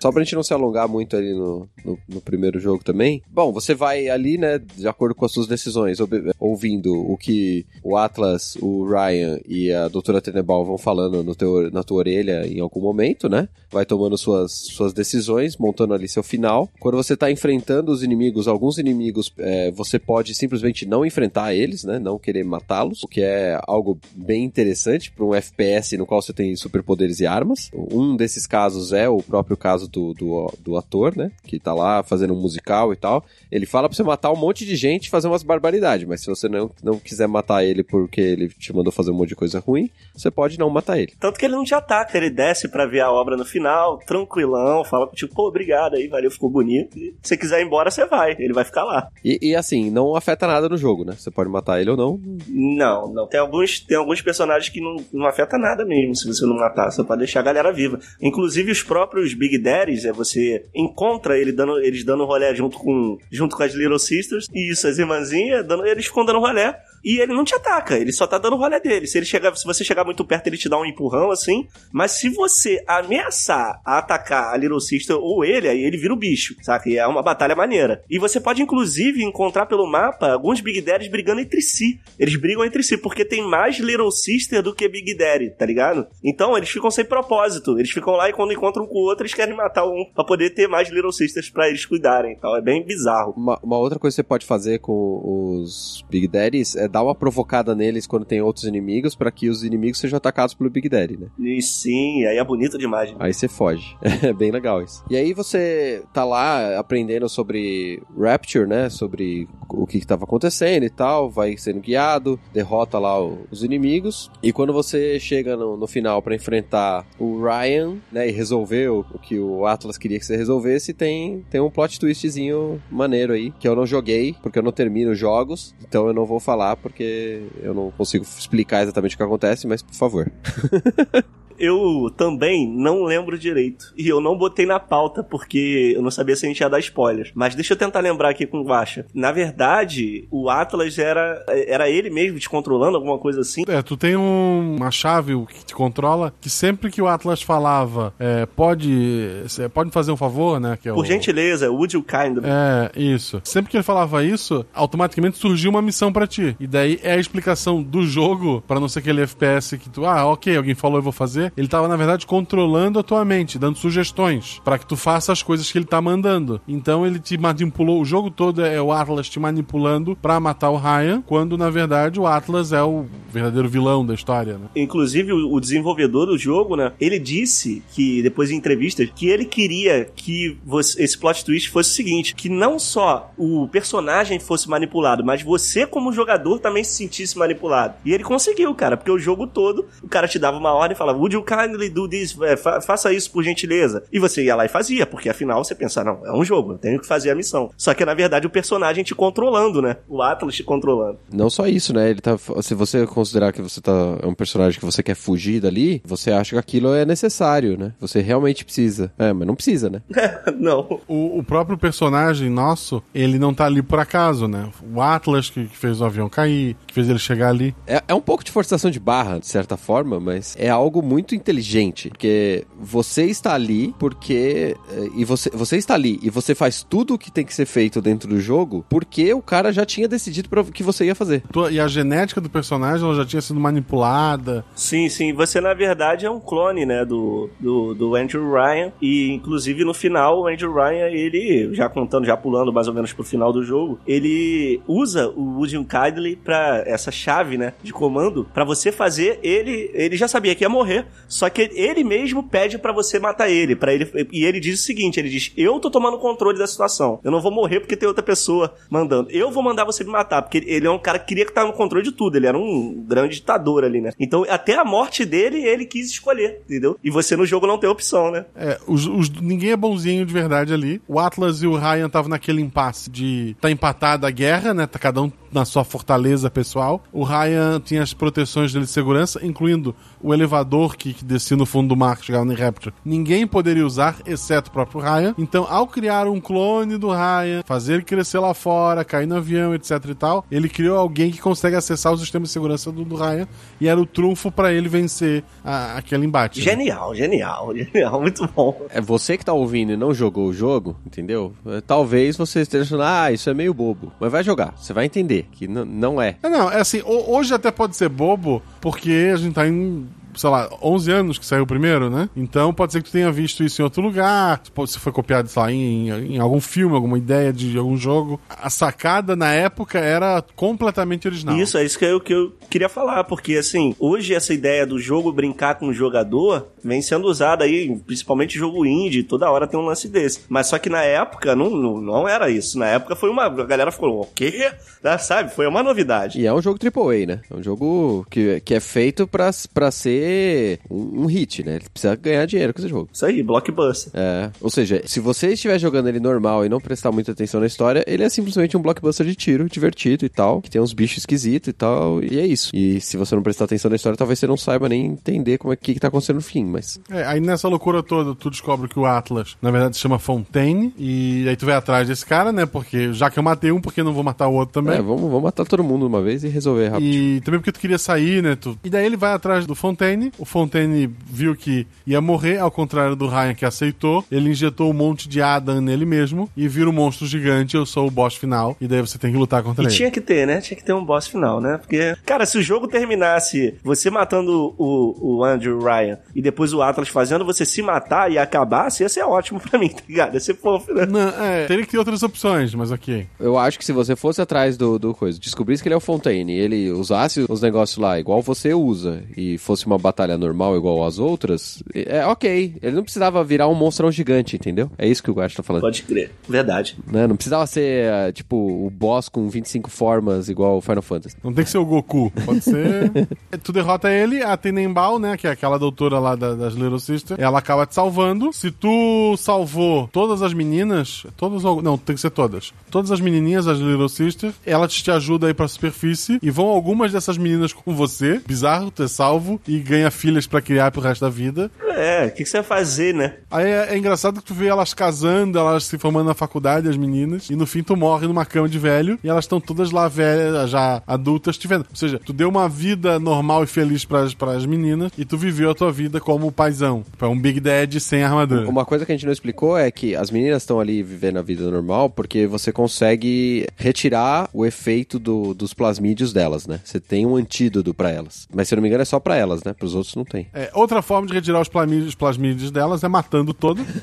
Só pra gente não se alongar muito ali no, no, no, primeiro jogo também. Bom, você vai ali, né, de acordo com as suas decisões, ouvindo o que o Atlas, o Ryan e a Doutora Tenebal vão falando no teu, na tua orelha em algum momento, né? Vai tomando suas, suas decisões, montando ali seu final. Quando você tá enfrentando os inimigos, alguns inimigos, é, você pode simplesmente não enfrentar eles, né? Não querer matá-los, o que é algo bem interessante para um FPS no qual você tem superpoderes e armas. Um desses casos é o próprio caso do, do, do ator, né? Que tá lá fazendo um musical e tal. Ele fala pra você matar um monte de gente e fazer umas barbaridades, mas se você não, não quiser matar ele porque ele te mandou fazer um monte de coisa ruim, você pode não matar ele. Tanto que ele não te ataca, ele desce para ver a obra no final, tranquilão, fala tipo, pô, obrigado aí, valeu, ficou bonito. E você quiser ir embora, você vai. Ele vai ficar lá. E, e, assim, não afeta nada no jogo, né? Você pode matar ele ou não. Não, não. Tem alguns, tem alguns personagens que não, não afeta nada mesmo se você não matar. Você pode deixar a galera viva. Inclusive os próprios Big Daddies, é você encontra ele dando, eles dando rolé junto com, junto com as Little Sisters. E isso, as irmãzinhas, dando, eles ficam dando rolé e ele não te ataca, ele só tá dando rolê dele. Se ele chegar, se você chegar muito perto, ele te dá um empurrão assim. Mas se você ameaçar a atacar a Little Sister ou ele, aí ele vira o bicho, saca? E é uma batalha maneira. E você pode inclusive encontrar pelo mapa alguns Big Daddies brigando entre si. Eles brigam entre si porque tem mais Little Sister do que Big Daddy, tá ligado? Então eles ficam sem propósito. Eles ficam lá e quando encontram um com o outro, eles querem matar um pra poder ter mais Little Sisters pra eles cuidarem. Então é bem bizarro. Uma, uma outra coisa que você pode fazer com os Big Daddies é dar uma provocada neles quando tem outros inimigos para que os inimigos sejam atacados pelo Big Daddy, né? E sim, aí é bonito demais. Aí você foge. É bem legal isso. E aí você tá lá aprendendo sobre Rapture, né? Sobre o que estava acontecendo e tal, vai sendo guiado, derrota lá os inimigos. E quando você chega no, no final para enfrentar o Ryan, né, e resolver o, o, que o Atlas queria que você resolvesse, tem, tem um plot twistzinho maneiro aí, que eu não joguei, porque eu não termino jogos, então eu não vou falar porque eu não consigo explicar exatamente o que acontece, mas por favor. eu também não lembro direito. E eu não botei na pauta porque eu não sabia se a gente ia dar spoilers. Mas deixa eu tentar lembrar aqui com o Guacha. Na verdade, o Atlas era, era ele mesmo te controlando, alguma coisa assim. É, tu tem um, uma chave que te controla que sempre que o Atlas falava, é, pode, pode fazer um favor, né? É Por gentileza, would you kind? É, isso. Sempre que ele falava isso, automaticamente surgiu uma missão para ti. E daí é a explicação do jogo, para não ser aquele FPS que tu, ah, ok, alguém falou, eu vou fazer ele estava na verdade controlando a tua mente, dando sugestões para que tu faça as coisas que ele tá mandando. Então ele te manipulou, o jogo todo é o Atlas te manipulando para matar o Ryan, quando na verdade o Atlas é o verdadeiro vilão da história, né? Inclusive o desenvolvedor do jogo, né, ele disse que depois em entrevistas que ele queria que você, esse plot twist fosse o seguinte, que não só o personagem fosse manipulado, mas você como jogador também se sentisse manipulado. E ele conseguiu, cara, porque o jogo todo o cara te dava uma ordem e falava, would you kindly do this, é, fa faça isso por gentileza. E você ia lá e fazia, porque afinal você pensa, não, é um jogo, eu tenho que fazer a missão. Só que na verdade o personagem te controlando, né? O Atlas te controlando. Não só isso, né? Ele tá. Se você considerar que você tá. É um personagem que você quer fugir dali, você acha que aquilo é necessário, né? Você realmente precisa. É, mas não precisa, né? não. O, o, próprio personagem nosso, ele não tá ali por acaso, né? O Atlas que, que fez o avião cair, que fez ele chegar ali. É, é um pouco de forçação de barra, de certa forma, mas é algo muito inteligente, porque você está ali porque eh, e você você está ali e você faz tudo o que tem que ser feito dentro do jogo porque o cara já tinha decidido para que você ia fazer. E a genética do personagem ela já tinha sido manipulada. Sim, sim, você na verdade é um clone, né, do, do, do Andrew Ryan e inclusive no final o Andrew Ryan, ele já contando, já pulando mais ou menos pro final do jogo, ele usa o William Kindly para essa chave, né, de comando para você fazer ele, ele já sabia que ia morrer, só que ele mesmo pede para você matar ele, para ele e ele diz o seguinte, ele diz: "Eu tô tomando controle da situação. Eu não vou morrer porque tem outra pessoa mandando. Eu vou mandar você me matar, porque ele é um cara que queria que tava no controle de tudo, ele era um grande ditador ali, né? Então, até a morte dele, ele quis escolher, entendeu? E você no jogo não tem opção, né? É, os, os, ninguém é bonzinho de verdade ali. O Atlas e o Ryan estavam naquele impasse de tá empatada a guerra, né? Tá cada um na sua fortaleza pessoal. O Ryan tinha as proteções dele de segurança, incluindo o elevador que, que descia no fundo do mar que chegava no Rapture. Ninguém poderia usar, exceto o próprio Ryan. Então, ao criar um clone do Ryan, fazer ele crescer lá fora, cair no avião, etc e tal, ele criou alguém que consegue acessar o sistema de segurança do, do Ryan e era o trunfo para ele vencer a, aquele embate. Genial, né? genial, genial, muito bom. É você que tá ouvindo e não jogou o jogo, entendeu? É, talvez você esteja falando, ah, isso é meio bobo. Mas vai jogar, você vai entender que não é. é. Não, é assim, hoje até pode ser bobo, porque a gente tá em sei lá, 11 anos que saiu o primeiro, né? Então pode ser que tu tenha visto isso em outro lugar, se foi copiado, sei lá, em, em algum filme, alguma ideia de algum jogo. A sacada na época era completamente original. Isso, é isso que eu, que eu queria falar, porque assim, hoje essa ideia do jogo brincar com o jogador vem sendo usada aí, principalmente jogo indie, toda hora tem um lance desse. Mas só que na época não, não, não era isso. Na época foi uma. A galera ficou, o quê? Sabe? Foi uma novidade. E é um jogo AAA, né? É um jogo que, que é feito pra, pra ser ser um, um hit, né? Ele precisa ganhar dinheiro com esse jogo. Isso aí, blockbuster. É, ou seja, se você estiver jogando ele normal e não prestar muita atenção na história, ele é simplesmente um blockbuster de tiro, divertido e tal, que tem uns bichos esquisitos e tal, e é isso. E se você não prestar atenção na história, talvez você não saiba nem entender como é que, que tá acontecendo no fim, mas... É, aí nessa loucura toda, tu descobre que o Atlas, na verdade, se chama Fontaine, e aí tu vai atrás desse cara, né? Porque já que eu matei um, por que não vou matar o outro também? É, vamos, vamos matar todo mundo de uma vez e resolver rápido. E também porque tu queria sair, né? Tu... E daí ele vai atrás do Fontaine. O Fontaine viu que ia morrer, ao contrário do Ryan que aceitou. Ele injetou um monte de Adam nele mesmo e vira um monstro gigante. Eu sou o boss final. E daí você tem que lutar contra E ele. tinha que ter, né? Tinha que ter um boss final, né? Porque, cara, se o jogo terminasse você matando o, o Andrew Ryan e depois o Atlas fazendo você se matar e acabasse, ia ser ótimo pra mim, tá ligado? Ia ser fofo, né? Não, é, teria que ter outras opções, mas ok. Eu acho que se você fosse atrás do, do coisa, descobrisse que ele é o Fontaine e ele usasse os negócios lá igual você usa e fosse uma batalha normal igual as outras, é ok. Ele não precisava virar um monstrão gigante, entendeu? É isso que o Gato tá falando. Pode crer. Verdade. Né? Não precisava ser, eh, tipo, o boss com 25 formas igual o Final Fantasy. Não tem que ser o Goku. Pode ser. tu derrota ele, a Tenenbaum, né? Que é aquela doutora lá da- das Little Sisters. Ela acaba te salvando. Se tu salvou todas as meninas. Todas ou- Não, tem que ser todas. Todas as menininhas, as Little Sisters, ela te ajuda aí pra superfície. E vão algumas dessas meninas com você. Bizarro, ter salvo. E ganha filhas pra criar pro resto da vida. É, o que, que você vai fazer, né? Aí é, é engraçado que tu vê elas casando, elas se formando na faculdade, as meninas, e no fim tu morre numa cama de velho, e elas estão todas lá velhas, já adultas, te vendo. Ou seja, tu deu uma vida normal e feliz pras, pras meninas, e tu viveu a tua vida como paizão. Tipo, É um Big Dad sem armadura. Uma coisa que a gente não explicou é que as meninas estão ali vivendo a vida normal porque você consegue retirar o efeito do- dos plasmídeos delas, né? Você tem um antídoto pra elas. Mas se eu não me engano é só pra elas, né? Pros outros não tem. É, outra forma de retirar os plasmídeos, plasmídeos delas é matando todas.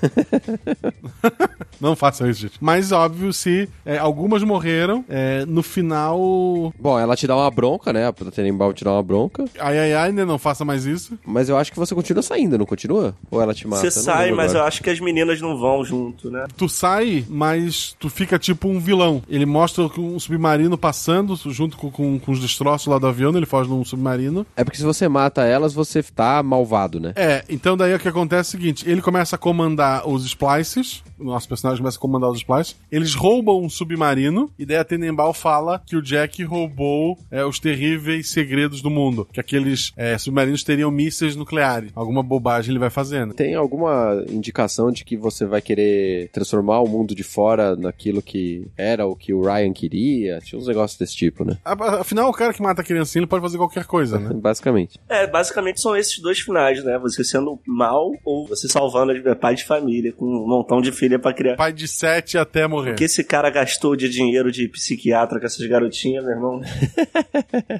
Não façam isso, gente. Mas, óbvio, se é, algumas morreram, é, no final. Bom, ela te dá uma bronca, né? A Tenenbaum te dá uma bronca. Ai, ai, ai, né? Não faça mais isso. Mas eu acho que você continua saindo, não continua? Ou ela te mata? Você sai, mas eu agora. acho que as meninas não vão junto, né? Tu sai, mas tu fica tipo um vilão. Ele mostra um submarino passando junto com, com, com os destroços lá do avião, ele foge num submarino. É porque se você mata elas, você tá malvado, né? É, então daí o que acontece é o seguinte: ele começa a comandar os splices, o nosso personagem começa a comandar os splices, eles roubam um submarino, e daí a Tenenbaum fala que o Jack roubou é, os terríveis segredos do mundo. Que aqueles é, submarinos teriam mísseis nucleares. Alguma bobagem ele vai fazendo. Tem alguma indicação de que você vai querer transformar o mundo de fora naquilo que era o que o Ryan queria? Tinha uns negócios desse tipo, né? Afinal, o cara que mata a criancinha ele pode fazer qualquer coisa, né? Basicamente. É, basicamente são esses dois finais, né? Você sendo mal ou você salvando a pai de família com um montão de filha pra criar. Pai de sete até morrer. O que esse cara gastou de dinheiro de psiquiatra com essas garotinhas, meu irmão?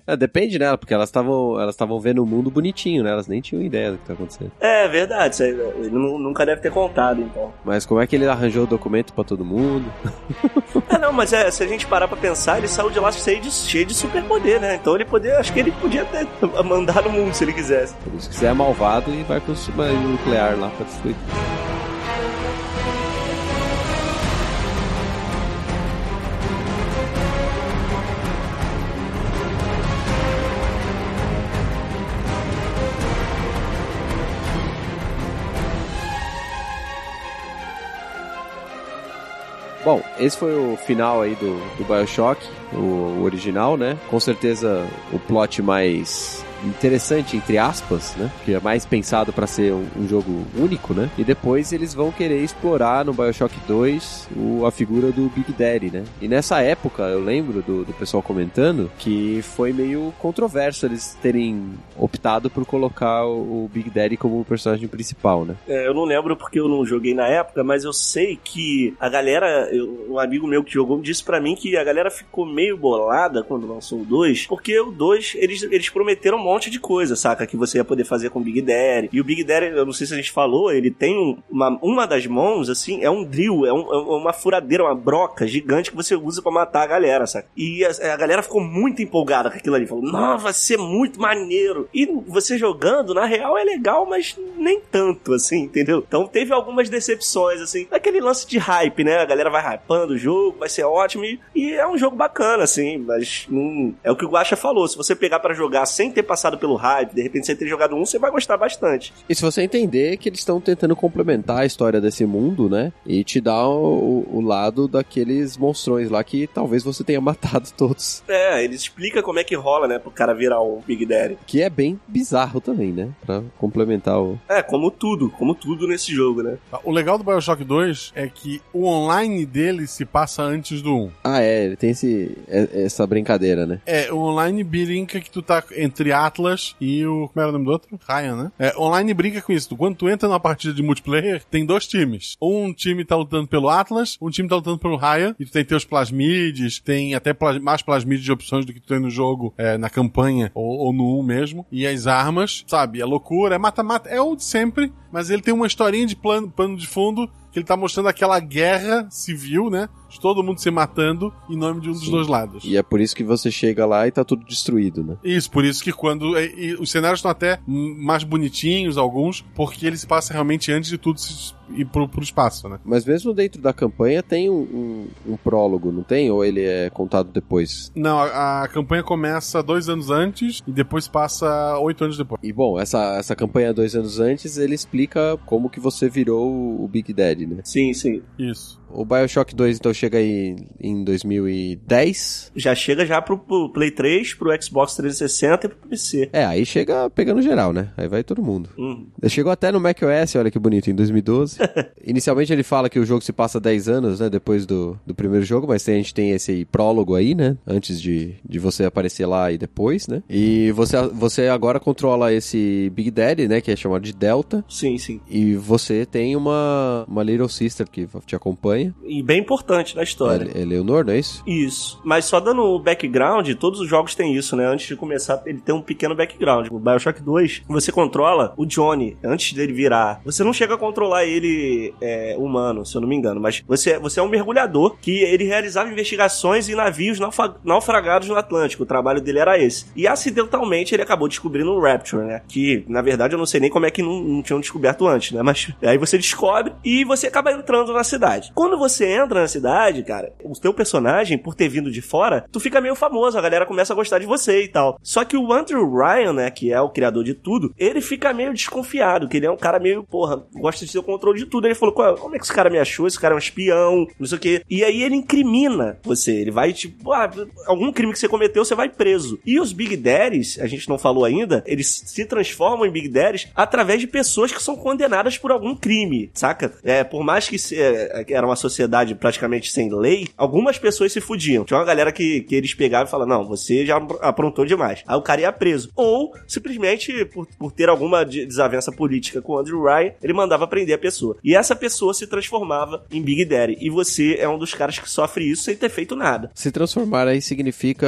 É, depende, né? Porque elas estavam elas estavam vendo o mundo bonitinho, né? Elas nem tinham ideia do que tá acontecendo. É verdade, isso aí, ele nu- nunca deve ter contado, então. Mas como é que ele arranjou o documento pra todo mundo? É, não, mas é, se a gente parar pra pensar, ele saiu de lá cheio de, cheio de superpoder, né? Então ele poder, acho que ele podia até mandar no mundo se ele quisesse. Por isso que você é malvado e vai com o submarino nuclear lá pra destruir. Bom, esse foi o final aí do, do Bioshock, o, o original, né? Com certeza o plot mais interessante, entre aspas, né? Que é mais pensado pra ser um, um jogo único, né? E depois eles vão querer explorar no Bioshock 2 o, a figura do Big Daddy, né? E nessa época, eu lembro do, do pessoal comentando que foi meio controverso eles terem optado por colocar o, o Big Daddy como o personagem principal, né? É, eu não lembro porque eu não joguei na época, mas eu sei que a galera, eu- um amigo meu que jogou disse pra mim que a galera ficou meio bolada quando lançou o 2, porque o 2 eles, eles prometeram monte de coisa, saca? Que você ia poder fazer com o Big Daddy. E o Big Daddy, eu não sei se a gente falou, ele tem um- uma, uma das mãos, assim, é um drill, é, um- é uma furadeira, uma broca gigante que você usa pra matar a galera, saca? E a, a galera ficou muito empolgada com aquilo ali, falou, não, vai ser muito maneiro. E você jogando, na real, é legal, mas nem tanto, assim, entendeu? Então teve algumas decepções, assim, aquele lance de hype, né? A galera vai hypando o jogo, vai ser ótimo, e, e é um jogo bacana, assim, mas não, é o que o Guacha falou, se você pegar pra jogar sem ter passado pelo hype, de repente você ter jogado um, você vai gostar bastante. E se você entender que eles estão tentando complementar a história desse mundo, né? E te dar o, o lado daqueles monstrões lá que talvez você tenha matado todos. É, eles explicam como é que rola, né, pro cara virar um Big Daddy. Que é bem bizarro também, né? Pra complementar o. É, como tudo, como tudo nesse jogo, né? O legal do Bioshock 2 é que o online dele se passa antes do 1. Ah, é, ele tem esse, é- essa brincadeira, né? É, o online brinca que tu tá entre Atlas e o. Como era o nome do outro? Ryan, né? É, online brinca com isso. Quando tu entra numa partida de multiplayer, tem dois times. Um time tá lutando pelo Atlas, um time tá lutando pelo Ryan, e tu tem teus plasmides, tem até plas- mais plasmides de opções do que tu tem no jogo, é, na campanha ou, ou no 1 mesmo. E as armas, sabe? É loucura, é mata-mata, é o de sempre, mas ele tem uma historinha de plano, pano de fundo que ele tá mostrando aquela guerra civil, né? De todo mundo se matando em nome de um dos Sim. dois lados. E é por isso que você chega lá e tá tudo destruído, né? Isso, por isso que quando. e- e os cenários estão até mais bonitinhos, alguns, porque eles passam realmente antes de tudo se ir pro, pro espaço, né? Mas mesmo dentro da campanha tem um, um- um prólogo, não tem? Ou ele é contado depois? Não, a, a campanha começa dois anos antes e depois passa oito anos depois. E bom, essa, essa campanha dois anos antes, ele explica como que você virou o Big Daddy, né? Sim, sim. Isso. O Bioshock 2 então chega aí em 2010. Já chega já pro, pro Play 3, pro Xbox 360 e pro PC. É, aí chega pegando geral, né? Aí vai todo mundo. Hum. Chegou até no macOS, olha que bonito, em 2012. Inicialmente ele fala que o jogo se passa 10 anos, né? Depois do, do primeiro jogo, mas a gente tem esse prólogo aí, né? Antes de, de você aparecer lá e depois, né? E você, você agora controla esse Big Daddy, né? Que é chamado de Delta. Sim, sim. E você tem uma, uma Little Sister que te acompanha. E bem importante na história. É, é Leonor, não é isso? Isso. Mas só dando o background, todos os jogos têm isso, né? Antes de começar, ele tem um pequeno background. O Bioshock 2, você controla o Johnny antes dele virar. Você não chega a controlar ele é, humano, se eu não me engano, mas você, você é um mergulhador que ele realizava investigações em navios naufra- naufragados no Atlântico. O trabalho dele era esse. E acidentalmente ele acabou descobrindo o Rapture, né? Que, na verdade, eu não sei nem como é que não, não tinham descoberto antes, né? Mas aí você descobre e você acaba entrando na cidade. Quando você entra na cidade, cara, o teu personagem, por ter vindo de fora, tu fica meio famoso, a galera começa a gostar de você e tal. Só que o Andrew Ryan, né, que é o criador de tudo, ele fica meio desconfiado, que ele é um cara meio, porra, gosta de ter o controle de tudo. Ele falou, "Qual- como é que esse cara me achou? Esse cara é um espião, não sei o quê. E aí ele incrimina você, ele vai, tipo, ah, algum crime que você cometeu, você vai preso. E os Big Daddies, a gente não falou ainda, eles se transformam em Big Daddies através de pessoas que são condenadas por algum crime, saca? É, por mais que se- é, era uma sociedade praticamente sem lei, algumas pessoas se fudiam. Tinha uma galera que, que eles pegavam e falavam, não, você já aprontou demais. Aí o cara ia preso. Ou, simplesmente, por, por ter alguma de- desavença política com o Andrew Ryan, ele mandava prender a pessoa. E essa pessoa se transformava em Big Daddy. E você é um dos caras que sofre isso sem ter feito nada. Se transformar aí significa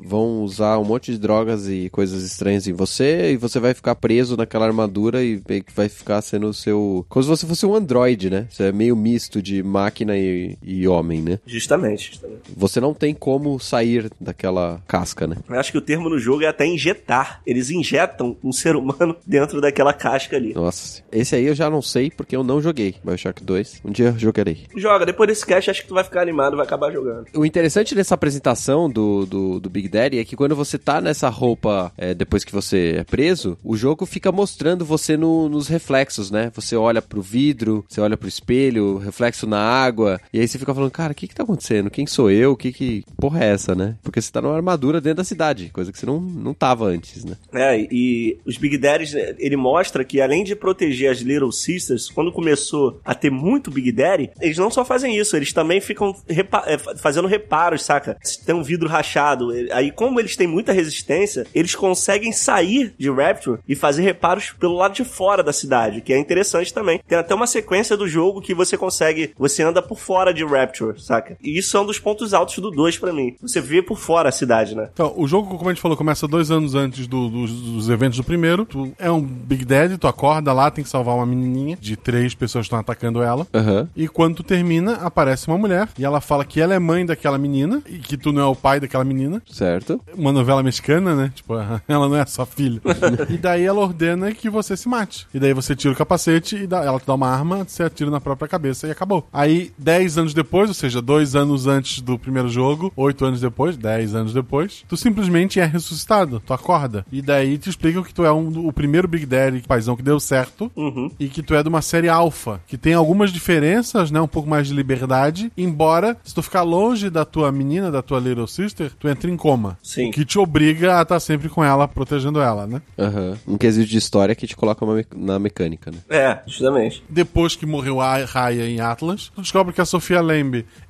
vão usar um monte de drogas e coisas estranhas em você e você vai ficar preso naquela armadura e vai ficar sendo o seu. Como se você fosse um androide, né? Você é meio misto de máquina e, e homem, né? Justamente, justamente. Você não tem como sair daquela casca, né? Eu acho que o termo no jogo é até injetar. Eles injetam um ser humano dentro daquela casca ali. Nossa, esse aí eu já não sei porque eu não joguei. Bioshock 2. Um dia eu jogarei. Joga, depois desse cast acho que tu vai ficar animado, vai acabar jogando. O interessante dessa apresentação do, do, do Big Daddy é que quando você tá nessa roupa é, depois que você é preso, o jogo fica mostrando você no- nos reflexos, né? Você olha pro vidro, você olha pro espelho, reflexo na água, e aí você fica falando, cara, o que que tá acontecendo? Quem sou eu? Que que porra é essa, né? Porque você tá numa armadura dentro da cidade, coisa que você não, não tava antes, né? É, e os Big Daddies, ele mostra que além de proteger as Little Sisters, quando começou a ter muito Big Daddy, eles não só fazem isso, eles também ficam repa- é, fa- fazendo reparos, saca? Se tem um vidro rachado, aí como eles têm muita resistência, eles conseguem sair de Rapture e fazer reparos pelo lado de fora da cidade, que é interessante também. Tem até uma sequência do jogo que você consegue, você anda por fora de Rapture, saca? E isso é um dos pontos altos do 2 pra mim. Você vê por fora a cidade, né? Então, o jogo, como a gente falou, começa dois anos antes do- dos, dos eventos do primeiro. Tu é um Big Daddy, tu acorda lá, tem que salvar uma menininha de três pessoas que estão atacando ela. Aham. E quando tu termina, aparece uma mulher e ela fala que ela é mãe daquela menina e que tu não é o pai daquela menina. Certo. Uma novela mexicana, né? Tipo, ela não é sua filha. e daí ela ordena que você se mate. E daí você tira o capacete e dá- ela te dá uma arma, você atira na própria cabeça e acabou. Aí, dez anos depois, ou seja, dois anos antes do primeiro jogo, oito anos depois, dez anos depois, tu simplesmente é ressuscitado, tu acorda. E daí te explicam que tu é um, o primeiro Big Daddy paizão que deu certo Uhum. e que tu é de uma série alfa, que tem algumas diferenças, né? Um pouco mais de liberdade, embora se tu ficar longe da tua menina, da tua little sister, tu entra em coma. Sim. O que te obriga a estar sempre com ela, protegendo ela, né? Aham. Um quesito de história que te coloca me- na mecânica, né? É, justamente. Depois que morreu a Raya em Atlas, tu descobre que a Sofia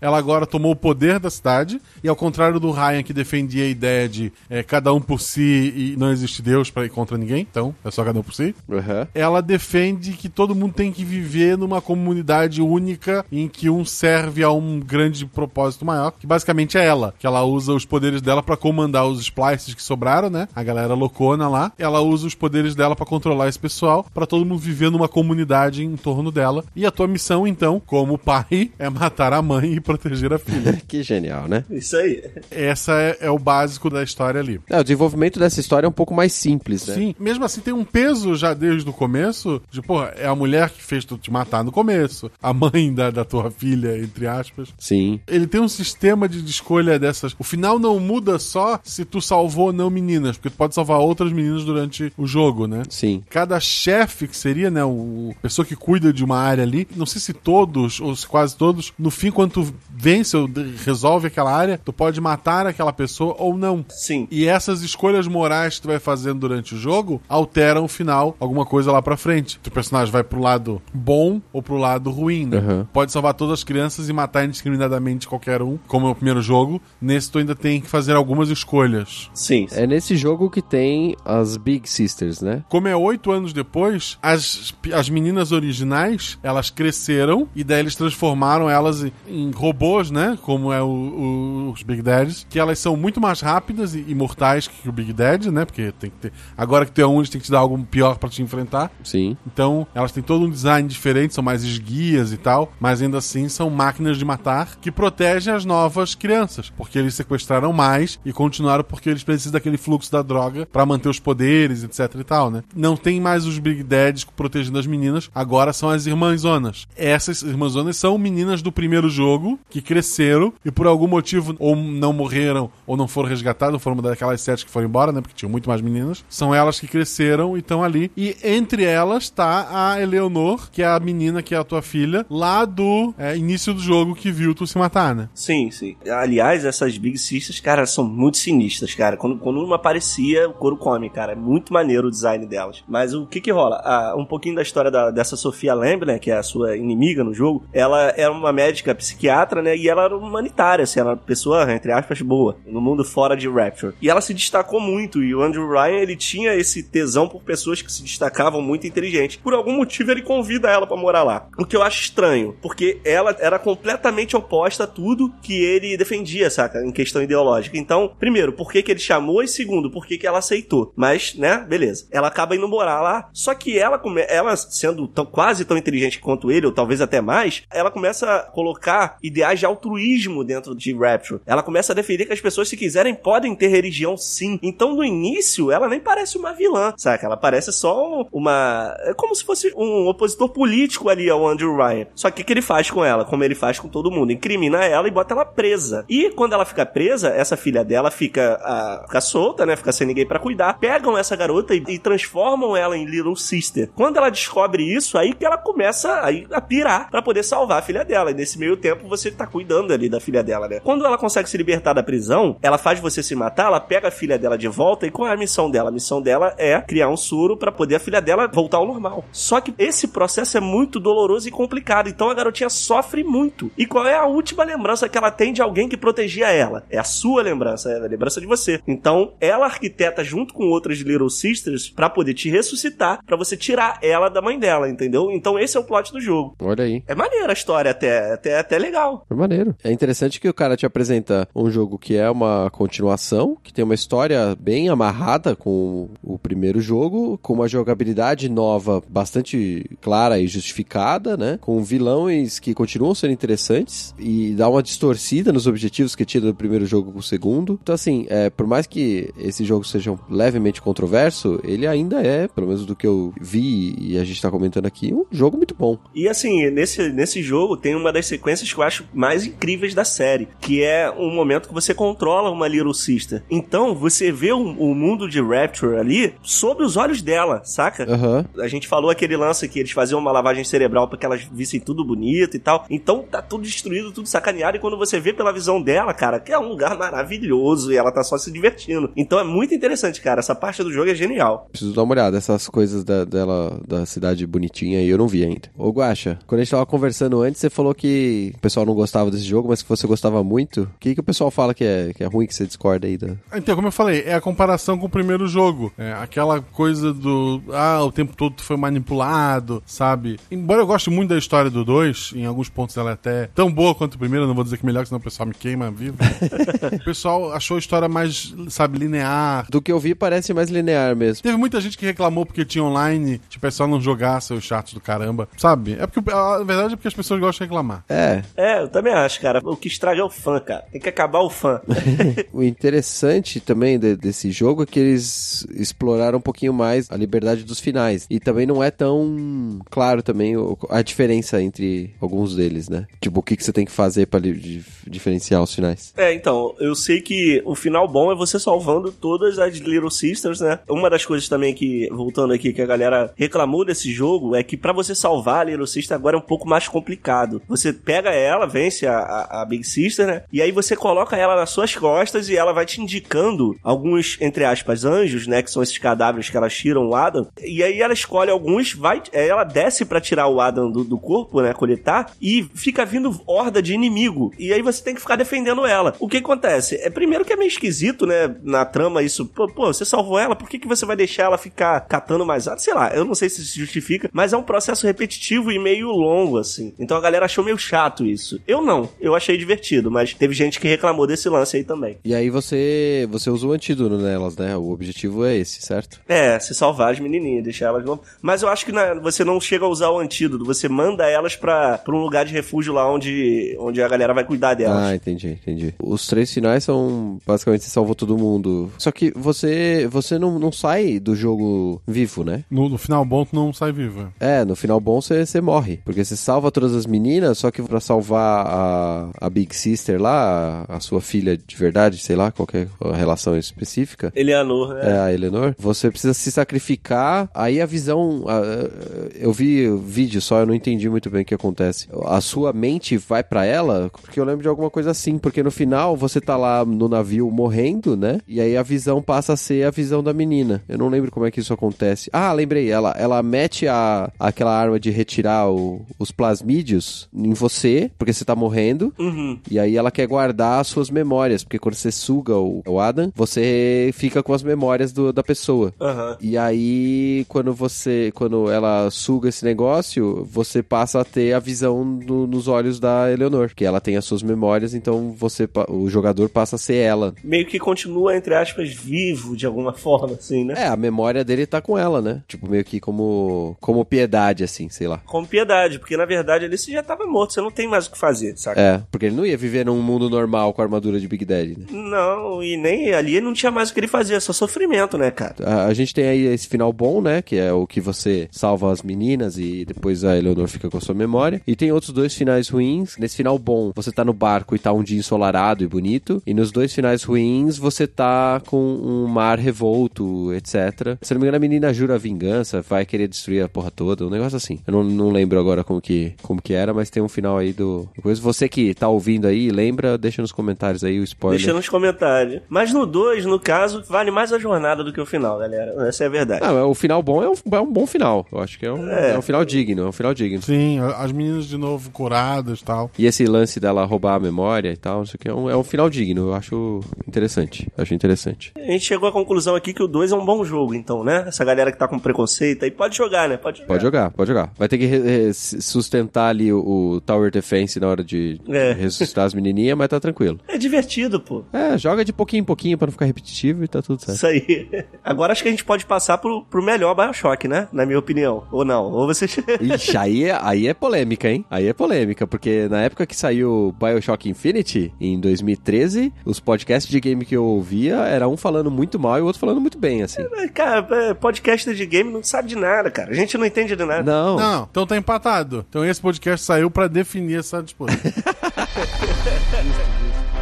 Ela agora tomou o poder da cidade, e ao contrário do Ryan que defendia a ideia de é, cada um por si e não existe Deus para ir contra ninguém, então é só cada um por si. Aham. ela defende que todo mundo tem que viver numa comunidade única em que um serve a um grande propósito maior, que basicamente é ela, que ela usa os poderes dela pra comandar os splices que sobraram, né? A galera loucona lá. Ela usa os poderes dela pra controlar esse pessoal, pra todo mundo viver numa comunidade em torno dela. E a tua missão, então, como pai, é matar a mãe e proteger a filha. Que genial, né? Isso aí. Essa é, é o básico da história ali. É, o desenvolvimento dessa história é um pouco mais simples, né? Sim, mesmo assim tem um peso já desde o começo, de, pô, é a mulher que fez tu te matar no começo, a mãe da, da tua filha, entre aspas. Sim. Ele tem um sistema de, de escolha dessas. O final não muda só se tu salvou ou não meninas, porque tu pode salvar outras meninas durante o jogo, né? Sim. Cada chefe que seria, né, o a pessoa que cuida de uma área ali, não sei se todos ou se quase todos, no fim quando tu vence ou resolve aquela área, tu pode matar aquela pessoa ou não. Sim. E essas escolhas morais que tu vai fazendo durante o jogo alteram o final, alguma coisa lá pra frente. O personagem vai pro lado bom ou pro lado ruim, né? Uhum. Pode salvar todas as crianças e matar indiscriminadamente qualquer um, como é o primeiro jogo. Nesse tu ainda tem que fazer algumas escolhas. Sim. É nesse jogo que tem as Big Sisters, né? Como é oito anos depois, as, as meninas originais, elas cresceram e daí eles transformaram elas em, robôs, né? Como é o- o- os Big Daddies, que elas são muito mais rápidas e imortais que o Big Dad, né? Porque tem que ter. Agora que tu é um, eles têm que te dar algo pior pra te enfrentar. Sim. Então, elas têm todo um design diferente, são mais esguias e tal, mas ainda assim são máquinas de matar que protegem as novas crianças, porque eles sequestraram mais e continuaram porque eles precisam daquele fluxo da droga pra manter os poderes, etc e tal, né? Não tem mais os Big Dads protegendo as meninas, agora são as irmãzonas. Essas irmãzonas são meninas do primeiro jogo que cresceram e por algum motivo ou não morreram ou não foram resgatadas, foram uma daquelas sete que foram embora, né? Porque tinham muito mais meninas. São elas que cresceram e estão ali. E entre elas tá a Eleonor, que é a menina que é a tua filha, lá do é, início do jogo que viu tu se matar, né? Sim, sim. Aliás, essas Big Sisters, cara, são muito sinistras, cara. Quando, quando uma aparecia, o couro come, cara. É muito maneiro o design delas. Mas o que que rola? Ah, um pouquinho da história da- dessa Sofia Lamb, né, que é a sua inimiga no jogo. Ela é uma médica psiquiatra, né, e ela era humanitária, assim, ela era uma pessoa, entre aspas, boa, no mundo fora de Rapture. E ela se destacou muito, e o Andrew Ryan, ele tinha esse tesão por pessoas que se destacavam muito inteligentes. Por algum motivo, ele convida ela pra morar lá. O que eu acho estranho, porque ela era completamente oposta a tudo que ele defendia, saca? Em questão ideológica. Então, primeiro, por que, que ele chamou? E segundo, por que, que ela aceitou? Mas, né, beleza. Ela acaba indo morar lá, só que ela, ela sendo tão, quase tão inteligente quanto ele, ou talvez até mais, ela começa a colocar ideais de altruísmo dentro de Rapture. Ela começa a defender que as pessoas, se quiserem, podem ter religião sim. Então, no início, ela nem parece uma vilã, saca? Ela parece só uma. É como se fosse um opositor político ali ao Andrew Ryan. Só que o que ele faz com ela? Como ele faz com todo mundo? Incrimina ela e bota ela presa. E quando ela fica presa, essa filha dela fica, ah, fica solta, né? Fica sem ninguém pra cuidar. Pegam essa garota e, e transformam ela em Little Sister. Quando ela descobre isso, aí que ela começa a pirar pra poder salvar a filha dela. E nesse meio tempo você tá cuidando ali da filha dela, né? Quando ela consegue se libertar da prisão, ela faz você se matar, ela pega a filha dela de volta. E qual é a missão dela? A missão dela é criar um soro pra poder a filha dela voltar ao normal. Só que esse processo é muito doloroso e complicado. Então a garotinha sofre muito. E qual é a última lembrança que ela tem de alguém que protegia ela? É a sua lembrança, é a lembrança de você. Então ela arquiteta junto com outras Little Sisters pra poder te ressuscitar, pra você tirar ela da mãe dela, entendeu? Então esse é o plot do jogo. Olha aí. É maneira a história até, até, até legal. É maneiro. É interessante que o cara te apresenta um jogo que é uma continuação, que tem uma história bem amarrada com o primeiro jogo, com uma jogabilidade nova bastante clara e justificada, né? Com vilões que continuam sendo interessantes e dá uma distorcida nos objetivos que tinha do primeiro jogo com o segundo. Então, assim, é, por mais que esse jogo seja levemente controverso, ele ainda é, pelo menos do que eu vi e a gente tá comentando aqui, um jogo muito bom. E assim, nesse, nesse jogo tem uma das sequências sequências que eu acho mais incríveis da série, que é um momento que você controla uma Little Sister. Então, você vê o, o mundo de Rapture ali sob os olhos dela, saca? Aham. A gente falou aquele lance que eles faziam uma lavagem cerebral para que elas vissem tudo bonito e tal. Então tá tudo destruído, tudo sacaneado. E quando você vê pela visão dela, cara, que é um lugar maravilhoso e ela tá só se divertindo. Então é muito interessante, cara. Essa parte do jogo é genial. Preciso dar uma olhada. Essas coisas da, dela, da cidade bonitinha aí, eu não vi ainda. Ô, Guaxa, quando a gente tava conversando antes, você falou que o pessoal não gostava desse jogo, mas que você gostava muito. O que, que o pessoal fala que é, que é ruim, que você discorda aí? Da... Então, como eu falei, é a comparação com o primeiro jogo. É aquela coisa do. Ah, o tempo todo foi manipulado, sabe? Embora eu goste muito da história do 2, em alguns pontos ela é até tão boa quanto o primeiro, não vou dizer que melhor, senão o pessoal me queima vivo. o pessoal achou a história mais, sabe, linear. Do que eu vi, parece mais linear mesmo. Teve muita gente que reclamou porque tinha online, tipo, é só não jogar seus chatos do caramba, sabe? É porque, a verdade é porque as pessoas gostam de reclamar. É, É, eu também acho, cara. O que estraga é o fã, cara. Tem que acabar o fã. o interessante também de- desse jogo é que eles exploraram um pouquinho mais a liberdade dos finais. E também não é tão claro também a diferença entre alguns deles, né? Tipo, o que, que você tem que fazer dif- diferenciar os finais. É, então, eu sei que o final bom é você salvando todas as Little Sisters, né? Uma das coisas também que, voltando aqui, que a galera reclamou desse jogo é que pra você salvar a Little Sister agora é um pouco mais complicado. Você pega ela, vence a, a, a Big Sister, né? E aí você coloca ela nas suas costas e ela vai te indicando alguns, entre aspas, anjos, né? Que são esses cadáveres que elas tiram o Adam. E aí ela escolhe alguns, vai, é, ela desce pra tirar o Adam do, do corpo, né? Coletar, e fica vindo horda de inimigo. E aí você tem que ficar defendendo ela. O que acontece? É primeiro que é meio esquisito, né? Na trama, isso. Pô, pô, você salvou ela, por que, que você vai deixar ela ficar catando mais Adam? Sei lá, eu não sei se se justifica, mas é um processo repetitivo e meio longo, assim. Então a galera achou meio chato isso. Eu não, eu achei divertido, mas teve gente que reclamou desse lance aí também. E aí você você usa o antídoto nelas, né? O objetivo é esse, certo? É, se salvar as menininhas, deixar elas. Mas eu acho que na- você não chega a usar o antídoto, você manda elas pra, pra um lugar de refúgio lá onde, onde a galera vai cuidar delas. Ah, entendi, entendi. Os três finais são basicamente você salvou todo mundo. Só que você você não, não sai do jogo vivo, né? No, no final bom, tu não sai vivo. É, no final bom você, você morre. Porque você salva todas as meninas, só que pra salvar a, a Big Sister lá, a, a sua filha de verdade, sei lá, qualquer relação específica. Eleanor, né? É, a Eleanor. Você precisa se sacrificar. Aí a visão. a- eu vi o vídeo só, eu não entendi muito bem o que acontece. A sua mente vai pra ela, porque eu lembro de alguma coisa assim. Porque no final você tá lá no navio morrendo, né? E aí a visão passa a ser a visão da menina. Eu não lembro como é que isso acontece. Ah, lembrei. Ela, ela mete a, aquela arma de retirar o- os plasmídeos em você, porque você tá morrendo. Uhum. E aí ela quer guardar as suas memórias, porque quando você suga o, o Adam, você fica com as memórias do- da pessoa. Aham. E aí, quando você. Quando ela suga esse negócio, você passa a ter a visão no- nos olhos da Eleanor. Que ela tem as suas memórias, então você o jogador passa a ser ela. Meio que continua, entre aspas, vivo de alguma forma, assim, né? É, a memória dele tá com ela, né? Tipo, meio que como. como piedade, assim, sei lá. Com piedade, porque na verdade ali você já tava morto, você não tem mais o que fazer, saca? É, porque ele não ia viver num mundo normal com a armadura de Big Daddy, né? Não, e nem ali não tinha mais o que ele fazer, só sofrimento, né, cara? A, a gente tem aí esse final bom, né? Que é o que você salva as meninas e depois a Eleanor fica com a sua memória. E tem outros dois finais ruins. Nesse final bom, você tá no barco e tá um dia ensolarado e bonito. E nos dois finais ruins, você tá com um mar revolto, etc. Se não me engano, a menina jura vingança, vai querer destruir a porra toda. Um negócio assim. Eu não, não lembro agora como que, como que era, mas tem um final aí do. Coisa. Você que tá ouvindo aí, lembra, deixa nos comentários aí o spoiler. Deixa nos comentários. Mas no 2, no caso, vale mais a jornada do que o final, galera. Essa é a verdade. Ah, mas o final bom é um, é um bom final. Eu acho que é um, É. é um final digno, é um final digno. Sim, as meninas de novo curadas e tal. E esse lance dela roubar a memória e tal, isso aqui é um, é um final digno. Eu acho interessante. Eu acho interessante. A gente chegou à conclusão aqui que o 2 é um bom jogo, então, né? Essa galera que tá com preconceito aí pode jogar, né? Pode jogar. Pode jogar, pode jogar. Vai ter que sustentar ali o, o Tower Defense na hora de É. ressuscitar as menininhas, mas tá tranquilo. É divertido, pô. É, joga de pouquinho em pouquinho pra não ficar repetitivo e tá tudo certo. Isso aí. Agora acho que a gente pode passar pro, pro melhor Bioshock, né? Na minha opinião. Ou não. Ou você. Ixi, aí é, aí é polêmica, hein? Aí é polêmica, porque na época que saiu Bioshock Infinity, em 2013, os podcasts de game que eu ouvia era um falando muito mal e o outro falando muito bem, assim. cara, é, podcast de game não sabe de nada, cara. A gente não entende de nada. Não. Não, então tá empatado. Então esse podcast saiu pra definir definir essa disputa.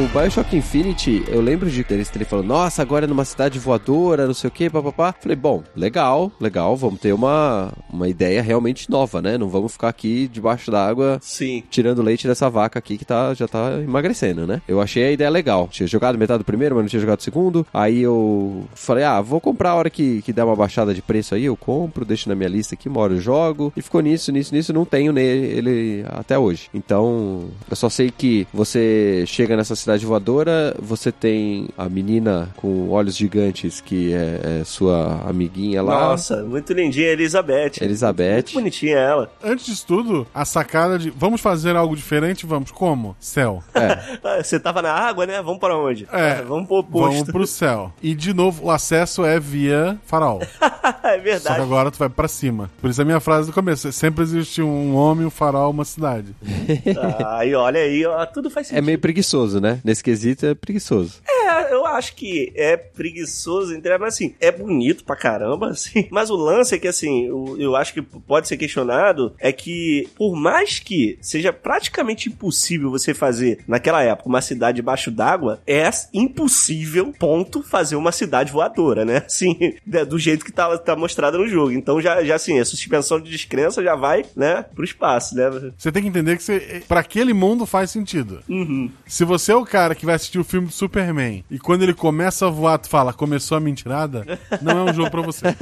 O Bioshock Infinity, eu lembro de eles terem falado, nossa, agora é numa cidade voadora, não sei o que, papapá. Falei, bom, legal, legal, vamos ter uma, uma ideia realmente nova, né? Não vamos ficar aqui debaixo d'água Sim. tirando leite dessa vaca aqui que tá, já tá emagrecendo, né? Eu achei a ideia legal. Tinha jogado metade do primeiro, mas não tinha jogado o segundo. Aí eu falei, ah, vou comprar a hora que, que der uma baixada de preço aí, eu compro, deixo na minha lista aqui, uma hora eu jogo. E ficou nisso, nisso, nisso, não tenho nele até hoje. Então, eu só sei que você chega nessa cidade voadora, você tem a menina com olhos gigantes, que é, é sua amiguinha lá. Nossa, muito lindinha Elizabeth. Elizabeth. Muito bonitinha ela. Antes disso tudo, a sacada de vamos fazer algo diferente, vamos. Como? Céu. É, Ah, Você tava na água, né? Vamos para onde? É. Ah, Vamos pro oposto. Vamos pro céu. E de novo, o acesso é via farol. é Só que verdade. agora tu vai pra cima. Por isso a minha frase do começo: sempre existe um homem, um farol, uma cidade. Ah, Aí, olha aí, ó, tudo faz é sentido. meio preguiçoso, né? Nesse quesito é preguiçoso. É, eu acho que é preguiçoso, entendeu? mas assim, é bonito pra caramba, assim. Mas o lance é que, assim, eu, eu acho que pode ser questionado é que, por mais que seja praticamente impossível você fazer, naquela época, uma cidade debaixo d'água, é impossível, ponto, fazer uma cidade voadora, né? Assim, né, do jeito que tá, tá mostrado no jogo. Então, já, já assim, a suspensão de descrença já vai, né, pro espaço, né? Você tem que entender que você, pra aquele mundo faz sentido. Uhum. Se você é o cara que vai assistir o filme do Superman e quando ele começa a voar, tu fala, começou a mentirada, não é um jogo pra você.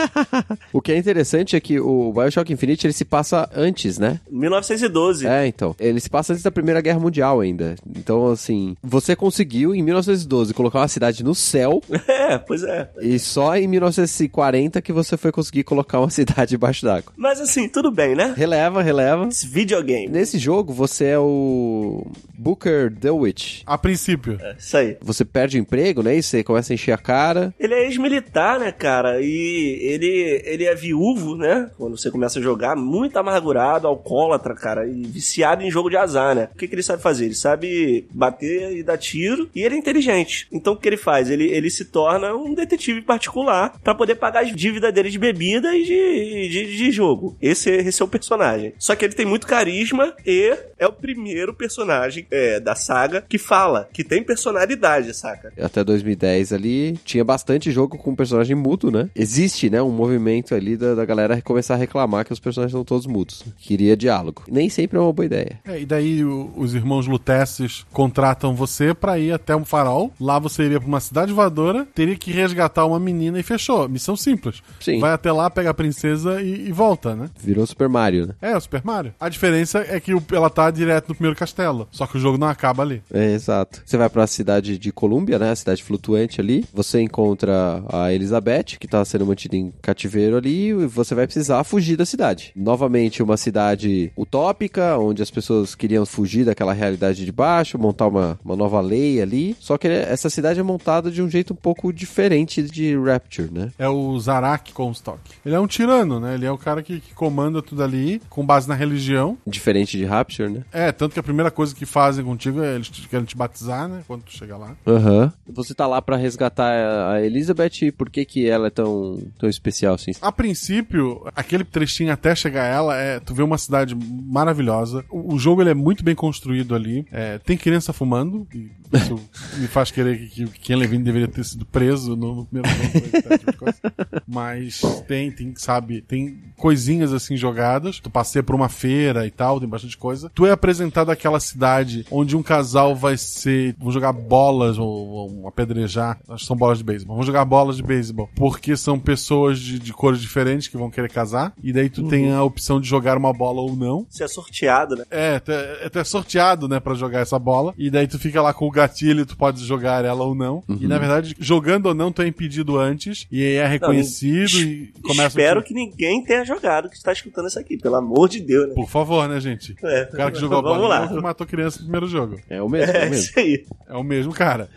O que é interessante é que o Bioshock Infinite ele se passa antes, né? 1912. É, então. Ele se passa antes da Primeira Guerra Mundial ainda. Então, assim, você conseguiu em 1912 colocar uma cidade no céu É, pois é. e só em 1940 que você foi conseguir colocar uma cidade debaixo d'água. Mas assim, tudo bem, né? Releva, releva. Esse videogame. Nesse jogo, você é o Booker DeWitt. A princípio. É, Isso aí. Você perde o emprego, né? E você começa a encher a cara. Ele é ex-militar, né, cara? E ele, ele é viúvo, né? Quando você começa a jogar, muito amargurado, alcoólatra, cara, e viciado em jogo de azar, né? O que, que ele sabe fazer? Ele sabe bater e dar tiro, e ele é inteligente. Então o que ele faz? Ele, ele se torna um detetive particular pra poder pagar as dívidas dele de bebida e de, de, de jogo. Esse, esse é o personagem. Só que ele tem muito carisma e é o primeiro personagem é, da saga que fala, que tem personalidade, saca? Até 2010 ali, tinha bastante jogo com personagem mudo, né? Existe, né, um movimento ali da, da galera começar a reclamar que os personagens são todos mudos. Queria diálogo. Nem sempre é uma boa ideia. É, e daí o- os irmãos Lutesses contratam você pra ir até um farol. Lá você iria pra uma cidade voadora, teria que resgatar uma menina e fechou. Missão simples. Sim. Vai até lá, pega a princesa e, e volta, né? Virou Super Mario, né? É, o Super Mario. A diferença é que o- ela tá direto no primeiro castelo. Só que o jogo não acaba ali. É, exato. Você vai pra cidade de Colômbia, né? A cidade flutuante ali. Você encontra a Elizabeth, que tá sendo mantida em cativeiro ali, e você vai precisar fugir da cidade. Novamente, uma cidade utópica, onde as pessoas queriam fugir daquela realidade de baixo, montar uma, uma nova lei ali. Só que essa cidade é montada de um jeito um pouco diferente de Rapture, né? É o Zarak Comstock. Ele é um tirano, né? Ele é o cara que, que comanda tudo ali, com base na religião. Diferente de Rapture, né? É, tanto que a primeira coisa que fazem contigo é eles querem te batizar, né? Quando tu chega lá. Aham. Você tá lá pra resgatar a Elizabeth, e por que que ela é tão, tão especial assim? A princípio, aquele trechinho até chegar a ela, é, tu vê uma cidade maravilhosa. O, o jogo ele é muito bem construído ali. É, tem criança fumando. E isso me faz querer que, que, que Ken Levine deveria ter sido preso no, no primeiro jogo. tipo. Mas tem, tem, sabe, tem coisinhas assim jogadas. Tu passeia por uma feira e tal, tem bastante coisa. Tu é apresentado àquela cidade onde um casal vai ser. vão jogar bolas ou, ou apedrejar. Acho que são bolas de beisebol. Vão jogar bolas de beisebol. Porque são pessoas de, de cores diferentes que vão querer casar. E daí tu tem a opção de jogar uma bola ou não. Você é sorteado, né? É, tu é, tu é sorteado, né, pra jogar essa bola. E daí tu fica lá com o gatilho, tu pode jogar ela ou não. E na verdade, jogando ou não, tu é impedido antes. E é reconhecido e começa Espero o que ninguém tenha jogado que está escutando isso aqui, pelo amor de Deus, né? Por favor, né, gente? É. O cara que jogou a Vamos bola lá. que matou criança no primeiro jogo. É o mesmo, é, É o mesmo. isso aí. É o mesmo cara.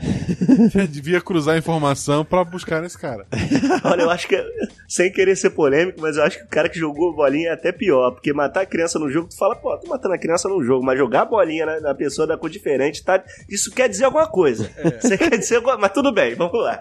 Devia cruzar a informação pra buscar esse cara. Olha, eu acho que, sem querer ser polêmico, mas eu acho que o cara que jogou bolinha é até pior, porque matar a criança no jogo, tu fala, pô, tô matando a criança no jogo, mas jogar bolinha na, na pessoa da cor diferente, tá? Isso quer dizer alguma coisa. Você quer dizer alguma Mas tudo bem, vamos lá.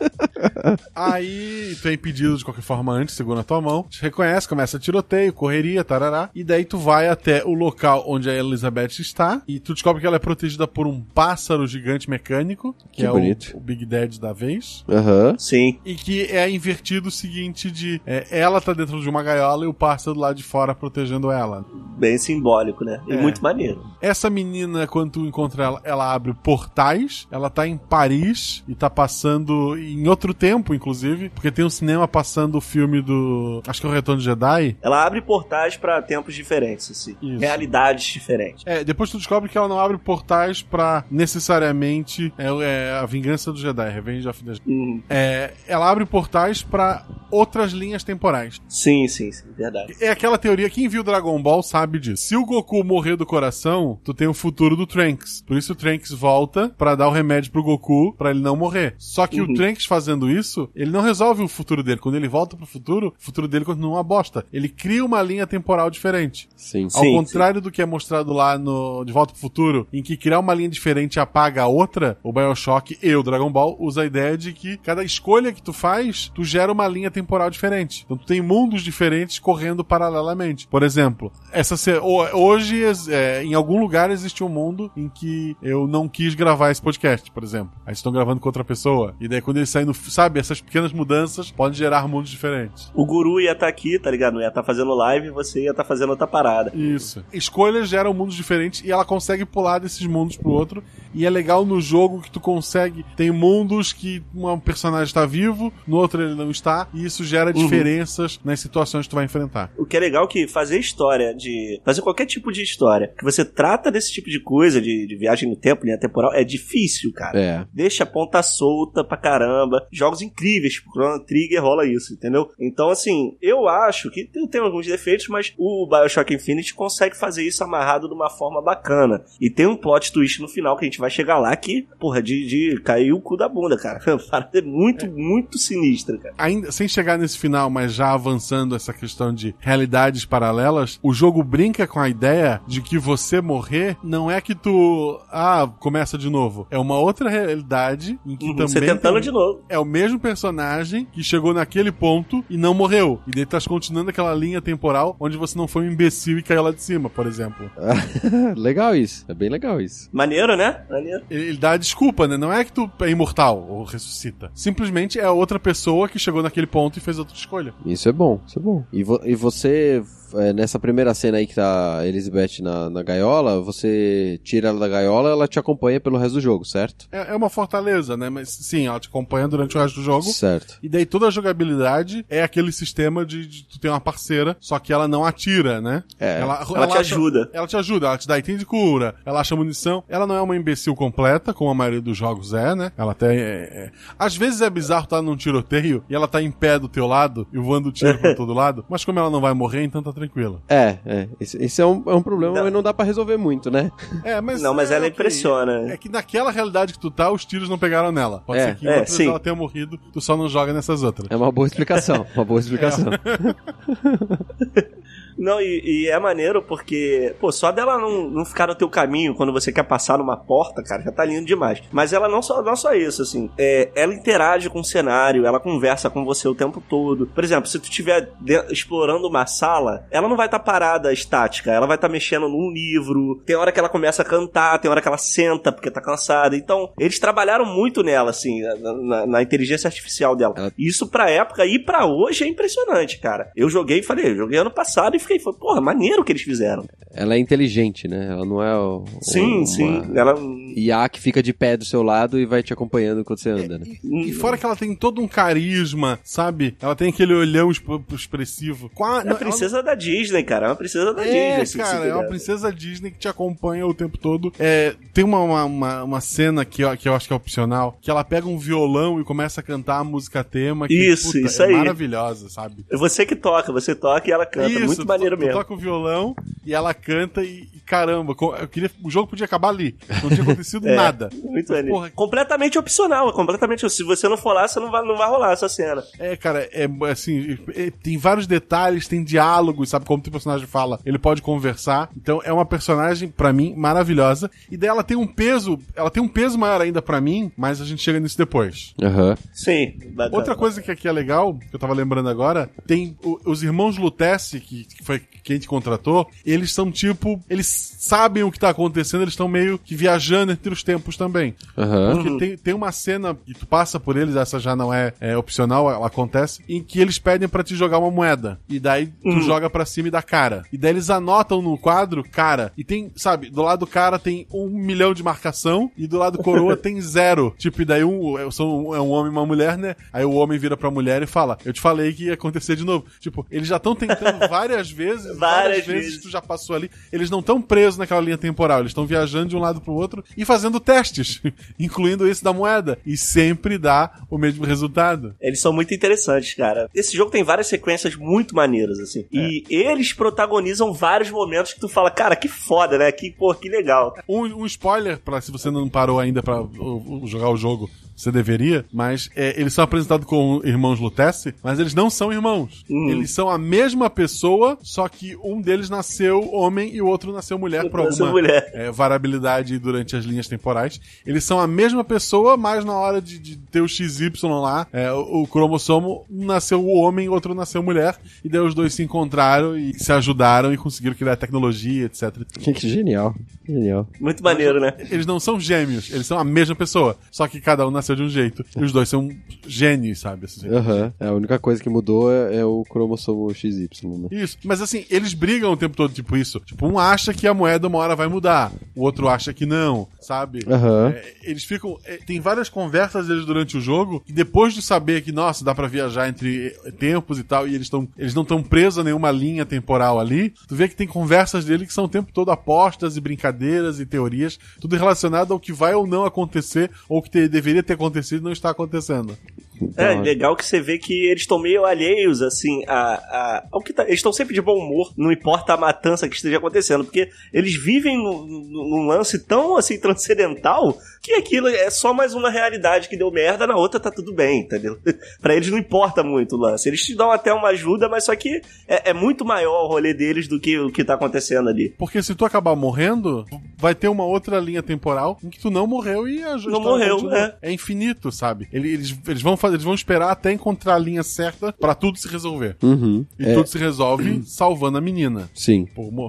Aí tu é impedido de qualquer forma antes, segura a tua mão, te reconhece, começa tiroteio, correria, tarará, e daí tu vai até o local onde a Elizabeth está, e tu descobre que ela é protegida por um pássaro gigante mecânico, que, Que é o, bonito. o Big Dad da vez. Aham. Sim. E que é invertido o seguinte de é, ela tá dentro de uma gaiola e o pássaro lá de fora protegendo ela. Bem simbólico, né? E É. muito maneiro. Essa menina, quando tu encontra ela, ela abre portais, ela tá em Paris e tá passando em outro tempo, inclusive, porque tem um cinema passando o filme do. Acho que é o Retorno de Jedi. Ela abre portais pra tempos diferentes, assim. Isso. Realidades diferentes. É, depois tu descobre que ela não abre portais pra necessariamente é, é a vingança do Jedi, Revenge of the Jedi. Hum, É, ela abre portais pra outras linhas temporais. sim, sim, sim, verdade. É aquela teoria, quem viu Dragon Ball sabe disso. Se o Goku morrer do coração, tu tem o futuro do Trunks. Por isso o Trunks volta pra dar o remédio pro Goku pra ele não morrer. Só que Uhum. o Trunks fazendo isso, ele não resolve o futuro dele. Quando ele volta pro futuro, o futuro dele continua uma bosta. Ele cria uma linha temporal diferente. Sim. Ao Sim, contrário do que é mostrado lá no De Volta pro Futuro, em que criar uma linha diferente apaga a outra, o BioShock e o Dragon Ball usa a ideia de que cada escolha que tu faz, tu gera uma linha temporal diferente. Então tu tem mundos diferentes correndo paralelamente. Por exemplo, essa se- ho- hoje é, em algum lugar existe um mundo em que eu não quis gravar esse podcast, por exemplo. Aí estão gravando com outra pessoa. E daí quando eles saem no. Sabe, essas pequenas mudanças podem gerar mundos diferentes. O guru ia estar aqui, tá ligado? Não ia estar fazendo live e você ia estar fazendo outra parada. Isso. Escolhas geram mundos diferentes e ela consegue pular desses mundos pro outro. E é legal no jogo que tu consegue. Tem mundos que um personagem está vivo, no outro ele não está, e isso gera diferenças nas situações que tu vai enfrentar. O que é legal é que fazer história de. Fazer qualquer tipo de história que você trata desse tipo de coisa, de, de viagem no tempo, linha temporal, é difícil, cara. É. Deixa a ponta solta pra caramba. Jogos incríveis, tipo Chrono Trigger rola isso, entendeu? Então, assim, eu acho que tem, tem alguns defeitos, mas o Bioshock Infinite consegue fazer isso amarrado de uma forma bacana. E tem um plot twist no final que a gente vai chegar lá que, porra, de, de cair o cu da bunda, cara. É muito, muito sinistra, cara. Ainda sem chegar nesse final, mas já avançando essa questão de realidades paralelas, o jogo brinca com a ideia de que você morrer não é que tu ah, começa de novo. É uma outra realidade em que Uhum, também você tentando tem- de novo. é o mesmo personagem que chegou naquele ponto e não morreu. E daí tá continuando aquela linha temporal onde você não foi um imbecil e caiu lá de cima, por exemplo. legal isso. É bem legal isso. Maneiro, né? Maneiro. Ele, ele dá a desculpa, né? Não é que tu é imortal ou ressuscita. Simplesmente é outra pessoa que chegou naquele ponto e fez outra escolha. Isso é bom, isso é bom. E, vo- e você, é, nessa primeira cena aí que tá a Elizabeth na, na gaiola, você tira ela da gaiola ela te acompanha pelo resto do jogo, certo? É, é uma fortaleza, né? Mas sim, ela te acompanha durante o resto do jogo. Certo. E daí toda a jogabilidade é aquele sistema de, de tu ter uma parceira, só que ela não atira, né? É. Ela te ajuda. Ela te ajuda, ela te dá item de cura, ela acha munição. Ela não é uma imbecil completa, como a maioria dos jogos é, né? Ela até é, é- Às vezes é bizarro estar num tiroteio e ela tá em pé do teu lado e voando tiro pra todo lado, mas como ela não vai morrer, então tá tranquila. É, é. Esse, esse é, um, é um problema, Não. mas não dá pra resolver muito, né? É, mas. Não, mas ela ok. impressiona. É que naquela realidade que tu tá, os tiros não pegaram nela. Pode É, ser que é, outras sim. ela tenha morrido, tu só não joga nessas outras. É uma boa explicação. Uma boa explicação. Não, e, e é maneiro porque, pô, só dela não, não ficar no teu caminho quando você quer passar numa porta, cara, já tá lindo demais. Mas ela não só, não só isso, assim, é, ela interage com o cenário, ela conversa com você o tempo todo. Por exemplo, se tu estiver explorando uma sala, ela não vai estar tá parada estática, ela vai estar tá mexendo num livro, tem hora que ela começa a cantar, tem hora que ela senta porque tá cansada. Então, eles trabalharam muito nela, assim, na, na, na inteligência artificial dela. Ela... Isso pra época e pra hoje é impressionante, cara. Eu joguei, falei, eu joguei ano passado e fiquei, foi, porra, maneiro o que eles fizeram. Ela é inteligente, né? Ela não é. O, sim, uma... sim. Ela. IA que fica de pé do seu lado e vai te acompanhando quando você anda, né? E, e fora que ela tem todo um carisma, sabe? Ela tem aquele olhão expressivo. Qua... É a princesa ela... da Disney, cara. É uma princesa da é, Disney. Cara, é uma princesa Disney que te acompanha o tempo todo. É, tem uma, uma, uma, uma cena que eu, que eu acho que é opcional, que ela pega um violão e começa a cantar a música tema. Que, isso, puta, isso é aí. maravilhosa, sabe? É você que toca, você toca e ela canta. Isso, Muito maneiro mesmo. Tu toca o violão e ela canta e, e caramba, eu queria, o jogo podia acabar ali. Não tinha acontecido é, nada. Muito Mas, porra, completamente opcional, completamente. Se você não for lá, você não vai, não vai rolar essa cena. É, cara, é assim, é, tem vários detalhes, tem diálogos, sabe como o personagem fala, ele pode conversar. Então é uma personagem para mim maravilhosa e dela tem um peso, ela tem um peso maior ainda para mim, mas a gente chega nisso depois. Uhum. Sim. Bacana. Outra coisa que aqui é legal, que eu tava lembrando agora, tem o, os irmãos Lutece, que, que foi quem te contratou, eles são tipo, eles sabem o que tá acontecendo, eles estão meio que viajando entre os tempos também. Uhum. Porque tem, tem uma cena que tu passa por eles, essa já não é, é opcional, ela acontece, em que eles pedem para te jogar uma moeda. E daí tu uhum. joga para cima e dá cara. E daí eles anotam no quadro cara. E tem, sabe, do lado do cara tem um milhão de marcação e do lado do coroa tem zero. Tipo, e daí um, é, são, é um homem e uma mulher, né? Aí o homem vira pra mulher e fala: Eu te falei que ia acontecer de novo. Tipo, eles já estão tentando várias vezes, várias, várias vezes, vezes tu já passou ali. Eles não estão presos naquela linha temporal, eles estão viajando de um lado pro outro e fazendo testes, incluindo esse da moeda. E sempre dá o mesmo resultado. Eles são muito interessantes, cara. Esse jogo tem várias sequências muito maneiras, assim. É. E eles protagonizam vários momentos que tu fala, cara, que foda, né? Que, pô, que legal. Um, um spoiler, pra, se você não parou ainda pra uh, jogar o jogo, você deveria, mas é, eles são apresentados como irmãos Lutece, mas eles não são irmãos. Uhum. Eles são a mesma pessoa, só que um deles nasceu homem e o outro nasceu mulher por alguma mulher. É, variabilidade durante as linhas temporais. Eles são a mesma pessoa, mas na hora de, de ter o XY lá, é, o, o cromossomo, nasceu o homem e o outro nasceu mulher, e daí os dois se encontraram e se ajudaram e conseguiram criar tecnologia, etc. Que genial. Genial. Muito maneiro, né? Eles não são gêmeos, eles são a mesma pessoa, só que cada um nasceu de um jeito. E os dois são gênios, sabe? Assim. Uhum. É, a única coisa que mudou é, é o cromossomo XY, né? Isso. Mas assim, eles brigam o tempo todo, tipo isso. Tipo, um acha que a moeda uma hora vai mudar, o outro acha que não, sabe? Uhum. É, eles ficam. É, tem várias conversas deles durante o jogo, e depois de saber que, nossa, dá para viajar entre tempos e tal, e eles estão. Eles não estão presos a nenhuma linha temporal ali, tu vê que tem conversas dele que são o tempo todo apostas e brincadeiras e teorias, tudo relacionado ao que vai ou não acontecer, ou que te, deveria ter acontecido não está acontecendo. Então, é legal que você vê que eles estão meio alheios, assim, a, a, ao que tá, eles estão sempre de bom humor, não importa a matança que esteja acontecendo, porque eles vivem num lance tão, assim, transcendental que aquilo é só mais uma realidade que deu merda, na outra tá tudo bem, entendeu? pra eles não importa muito o lance. Eles te dão até uma ajuda, mas só que é, é, muito maior o rolê deles do que o que tá acontecendo ali. Porque se tu acabar morrendo, vai ter uma outra linha temporal em que tu não morreu e a Não morreu, é. É infinito, sabe? Eles, eles vão fazer, eles vão esperar até encontrar a linha certa para tudo se resolver. Uhum. E é. tudo se resolve salvando a menina. Sim.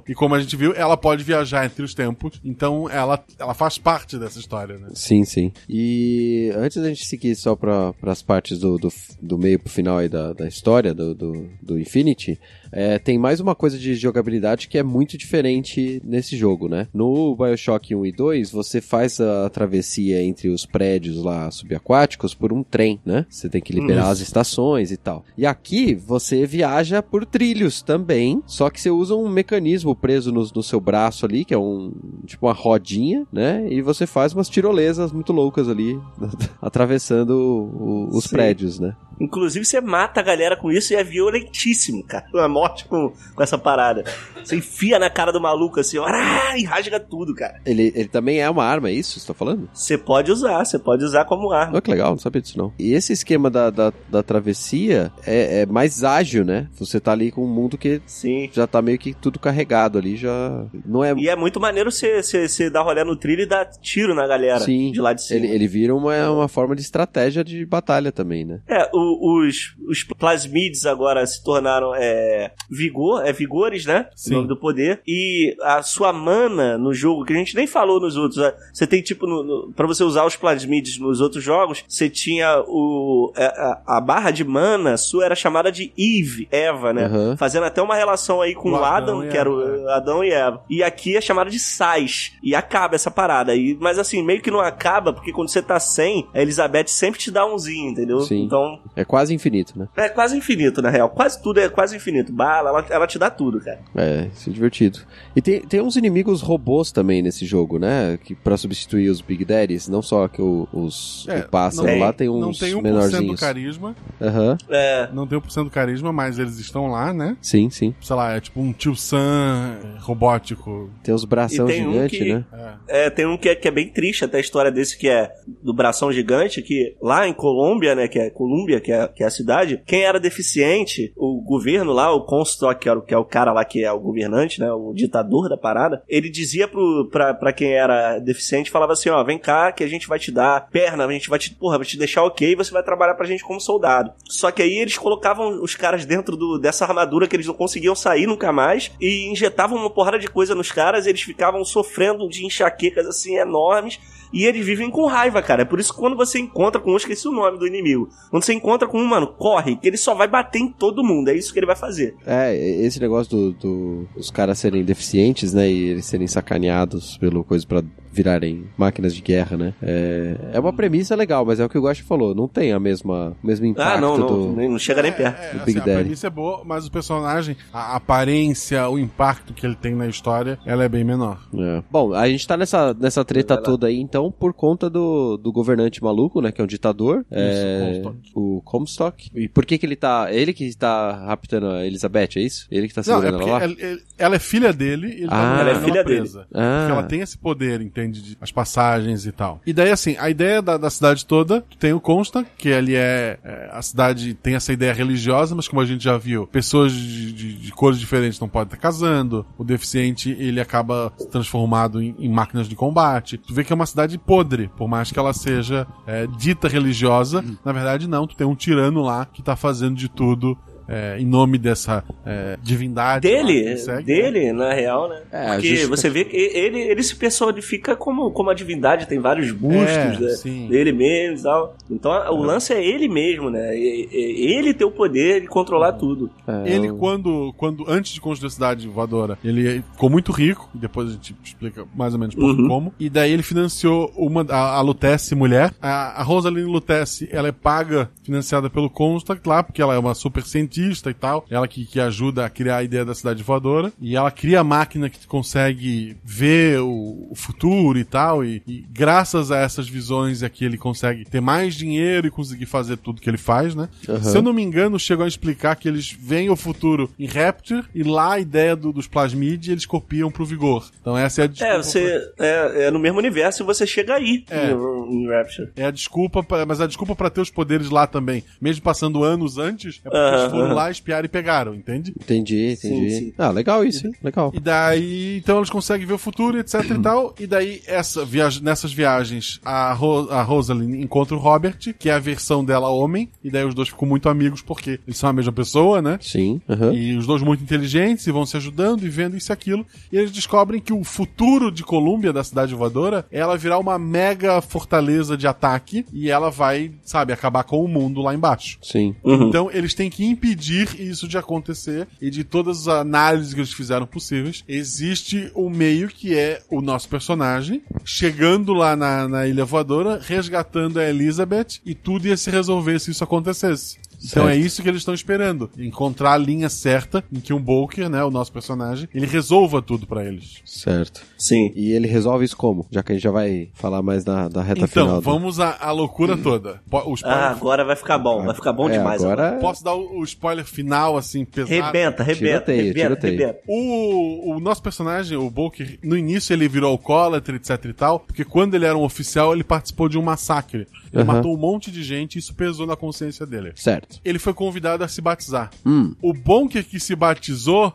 E como a gente viu, ela pode viajar entre os tempos, então ela, ela faz parte dessa história, né? Sim, sim. E antes da gente seguir só para as partes do, do, do, meio pro final aí da, da história do, do, do Infinity, é, tem mais uma coisa de jogabilidade que é muito diferente nesse jogo, né? No Bioshock 1 e 2, você faz a travessia entre os prédios lá subaquáticos por um trem, né? Você tem que liberar as estações e tal. E aqui você viaja por trilhos também, só que você usa um mecanismo preso no, no seu braço ali, que é um tipo uma rodinha, né? E você faz umas tirolesas muito loucas ali, atravessando o, os Sim. prédios, né? Inclusive, você mata a galera com isso e é violentíssimo, cara. Uma morte com, com essa parada. Você enfia na cara do maluco assim, ó, ah, e rasga tudo, cara. Ele, ele também é uma arma, é isso que você tá falando? Você pode usar, você pode usar como arma. Olha que legal, não sabia disso não. E esse esquema da, da, da travessia é, é mais ágil, né? Você tá ali com um mundo que Sim. já tá meio que tudo carregado ali, já. Não é. E é muito maneiro você, dar rolê no trilho e dar tiro na galera Sim, de lá de cima. ele, ele vira uma, uma forma de estratégia de batalha também, né? É, o- os, os plasmides agora se tornaram é, vigor, é vigores, né? Sim. O nome do poder. E a sua mana no jogo, que a gente nem falou nos outros, né? você tem tipo, no, no, pra você usar os plasmides nos outros jogos, você tinha o, é, a, a barra de mana sua era chamada de Eve, Eva, né? Aham. Fazendo até uma relação aí com O Adam, e que era o Adão e Eva. E aqui é chamada de Sais. E acaba essa parada. E, mas assim, meio que não acaba, porque quando você tá sem, a Elizabeth sempre te dá umzinho, entendeu? Sim. Então, É quase infinito, né? é quase infinito, na real. Quase tudo é quase infinito. Bala, ela, ela te dá tudo, cara. É, isso é divertido. E tem, tem uns inimigos robôs também nesse jogo, né? Que para substituir os Big Daddies, não só que o- os É, pássaro não- lá tem Não uns tem 1% do carisma, Aham, É. não tem 1% do carisma, mas eles estão lá, né? sim, sim. Sei lá, é tipo um tio Sam robótico. Tem os bração E tem um gigante, que- né? É. É, tem um que é, que é bem triste, até a história desse que é do bração gigante, que lá em Colômbia, né, que é Colômbia, que é, que é a cidade, quem era deficiente, o governo lá, o Comstock, que, era, o- que é o cara lá que é o governante, né, o ditador da parada, ele dizia pro, pra, pra quem era deficiente, falava assim, ó, vem cá que a gente vai te dar perna, a gente vai te, porra, vai te deixar ok, você vai trabalhar pra gente como soldado. Só que aí eles colocavam os caras dentro do, dessa armadura que eles não conseguiam sair nunca mais e injetavam uma porrada de coisa nos caras, eles ficavam sofrendo de enxaquecas assim enormes e eles vivem com raiva, cara. É por isso que quando você encontra com um, esqueci o nome do inimigo. Quando você encontra com um, mano, corre, que ele só vai bater em todo mundo. É isso que ele vai fazer. É, esse negócio do, do- os caras serem deficientes, né, e eles serem sacaneados pelo coisa pra virarem máquinas de guerra, né? É, é uma premissa legal, mas é o que o Guacha falou, não tem a mesma, o mesmo impacto ah, não, não, do... não chega nem perto. É, do assim, Big a Daddy. premissa é boa, mas o personagem, a aparência, o impacto que ele tem na história, ela é bem menor. É. Bom, a gente tá nessa, nessa treta toda aí, então, por conta do, do governante maluco, né? Que é um ditador. é, Comstock. o Comstock. E por que que ele tá... Ele que tá raptando a Elizabeth, é isso? Ele que tá Não, é segurando porque ela lá? ela, ela é filha dele ele Ah. tá Ela é filha dele. presa. Ah. Porque ela tem esse poder, De, as passagens e tal. E daí, assim, a ideia da, da cidade toda tem o Consta, que ele é, é, A cidade tem essa ideia religiosa, mas como a gente já viu, pessoas de, de- de cores diferentes não podem estar casando. O deficiente, ele acaba transformado em, em máquinas de combate. Tu vê que é uma cidade podre, por mais que ela seja é, dita religiosa. Na verdade, não. Tu tem um tirano lá que tá fazendo de tudo. É, em nome dessa é, divindade Dele, né? dele, na real, né? É, Porque justi- você vê que ele, ele se personifica como, como a divindade, tem vários bustos É, né, sim. dele mesmo e tal. Então o lance é ele mesmo, né? Ele ter o poder de controlar tudo. É, Ele, quando, quando, antes de construir a cidade voadora, ele ficou muito rico, e depois a gente explica mais ou menos por Uhum. como. E daí ele financiou uma, a, a Lutece mulher. A, a Rosaline Lutece, ela é paga, financiada pelo Comstock lá, porque ela é uma super cientista e tal. Ela que, que ajuda a criar a ideia da cidade voadora. E ela cria a máquina que consegue ver o, o futuro e tal. E, e graças a essas visões é que ele consegue ter mais dinheiro e conseguir fazer tudo que ele faz, né? Aham. Se eu não me engano, chegou a explicar que eles veem o futuro em Rapture e lá a ideia do- dos plasmid eles copiam pro Vigor. Então essa é a desculpa. É, você. É, é no mesmo universo e você chega aí É. em, em Rapture. É a desculpa, pra, mas a desculpa pra ter os poderes lá também, mesmo passando anos antes, é porque eles foram aham. lá, espiaram e pegaram, entende? Entendi, entendi. Sim, sim. Ah, legal isso, hein? Legal. E daí, então eles conseguem ver o futuro, etc e tal. E daí, essa viagem, nessas viagens, a, Ro a Rosalind encontra o Robert, que é a versão dela homem. E daí os dois ficam muito amigos porque eles são a mesma pessoa, né? Sim, aham. E os dois muito inteligentes e vão se ajudando e vendo isso e aquilo. E eles descobrem que o futuro de Colômbia, da cidade voadora, é ela virar uma mega fortaleza de ataque e ela vai, sabe, acabar com o mundo lá embaixo. Sim. Uhum. Então eles têm que impedir isso de acontecer e de todas as análises que eles fizeram possíveis, existe o meio que é o nosso personagem chegando lá na, na Ilha Voadora, resgatando a Elizabeth e tudo ia se resolver se isso acontecesse. Então é Certo. isso que eles estão esperando. Encontrar a linha certa em que um Bolker, né, o nosso personagem, ele resolva tudo pra eles. Certo. Sim. E ele resolve isso como? Já que a gente já vai falar mais da, da reta Então, final. do- vamos à, à loucura toda. Po- O spoiler, Ah, agora vai ficar bom, vai ficar bom É, demais. agora. Posso dar o, o spoiler final, assim, pesado? Rebenta, rebenta, Tiroteio, rebenta, tiroteio. rebenta. O, o nosso personagem, o Bolker, no início ele virou alcoólatra, etc e tal, porque quando ele era um oficial, ele participou de um massacre. Ele Aham. matou um monte de gente e isso pesou na consciência dele. Certo. Ele foi convidado a se batizar. Hum, O Bonker que se batizou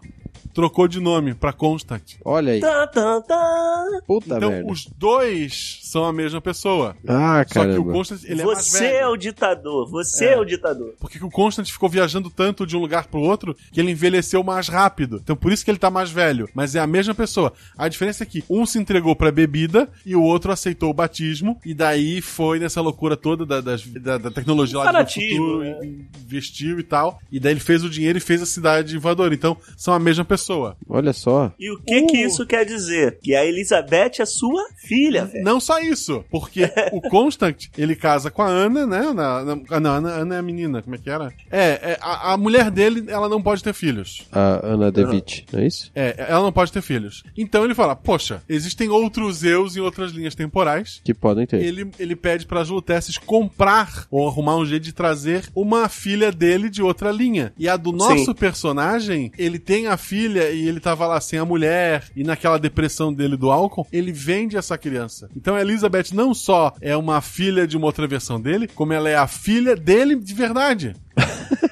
trocou de nome pra Constant. olha aí. Tá, tá, tá. Puta então merda. os dois são a mesma pessoa. Ah, Só que o. Constant, ele é mais Você velho. é o ditador, você é. É. o ditador. Porque o Constant ficou viajando tanto de um lugar pro outro que ele envelheceu mais rápido. Então por isso que ele tá mais velho. Mas é a mesma pessoa. A diferença é que um se entregou pra bebida e o outro aceitou o batismo. E daí foi nessa loucura toda da, das- da- da tecnologia lá do Fanatismo, futuro, né? e- investiu e tal. E daí ele fez o dinheiro e fez a cidade voadora. Então são a mesma pessoa. Olha só. E o que que isso quer dizer? Que a Elizabeth é sua filha, velho. Não só isso, porque o Constant, ele casa com a Ana, né? Na, na, ah, não, a Ana, Ana é a menina, como é que era? É, é, a, a mulher dele, ela não pode ter filhos. A Ana Devitt, não é isso? É, ela não pode ter filhos. Então ele fala, poxa, existem outros eus em outras linhas temporais. Que podem ter. Ele, ele pede para as Luteces comprar ou arrumar um jeito de trazer uma filha dele de outra linha. E a do nosso Sim. personagem, ele tem a filha e ele tava lá sem a mulher e naquela depressão dele do álcool, ele vende essa criança. Então a Elizabeth não só é uma filha de uma outra versão dele, como ela é a filha dele de verdade.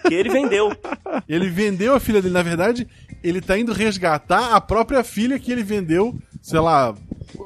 Que ele vendeu. Ele vendeu a filha dele, na verdade, ele tá indo resgatar a própria filha que ele vendeu, sei lá,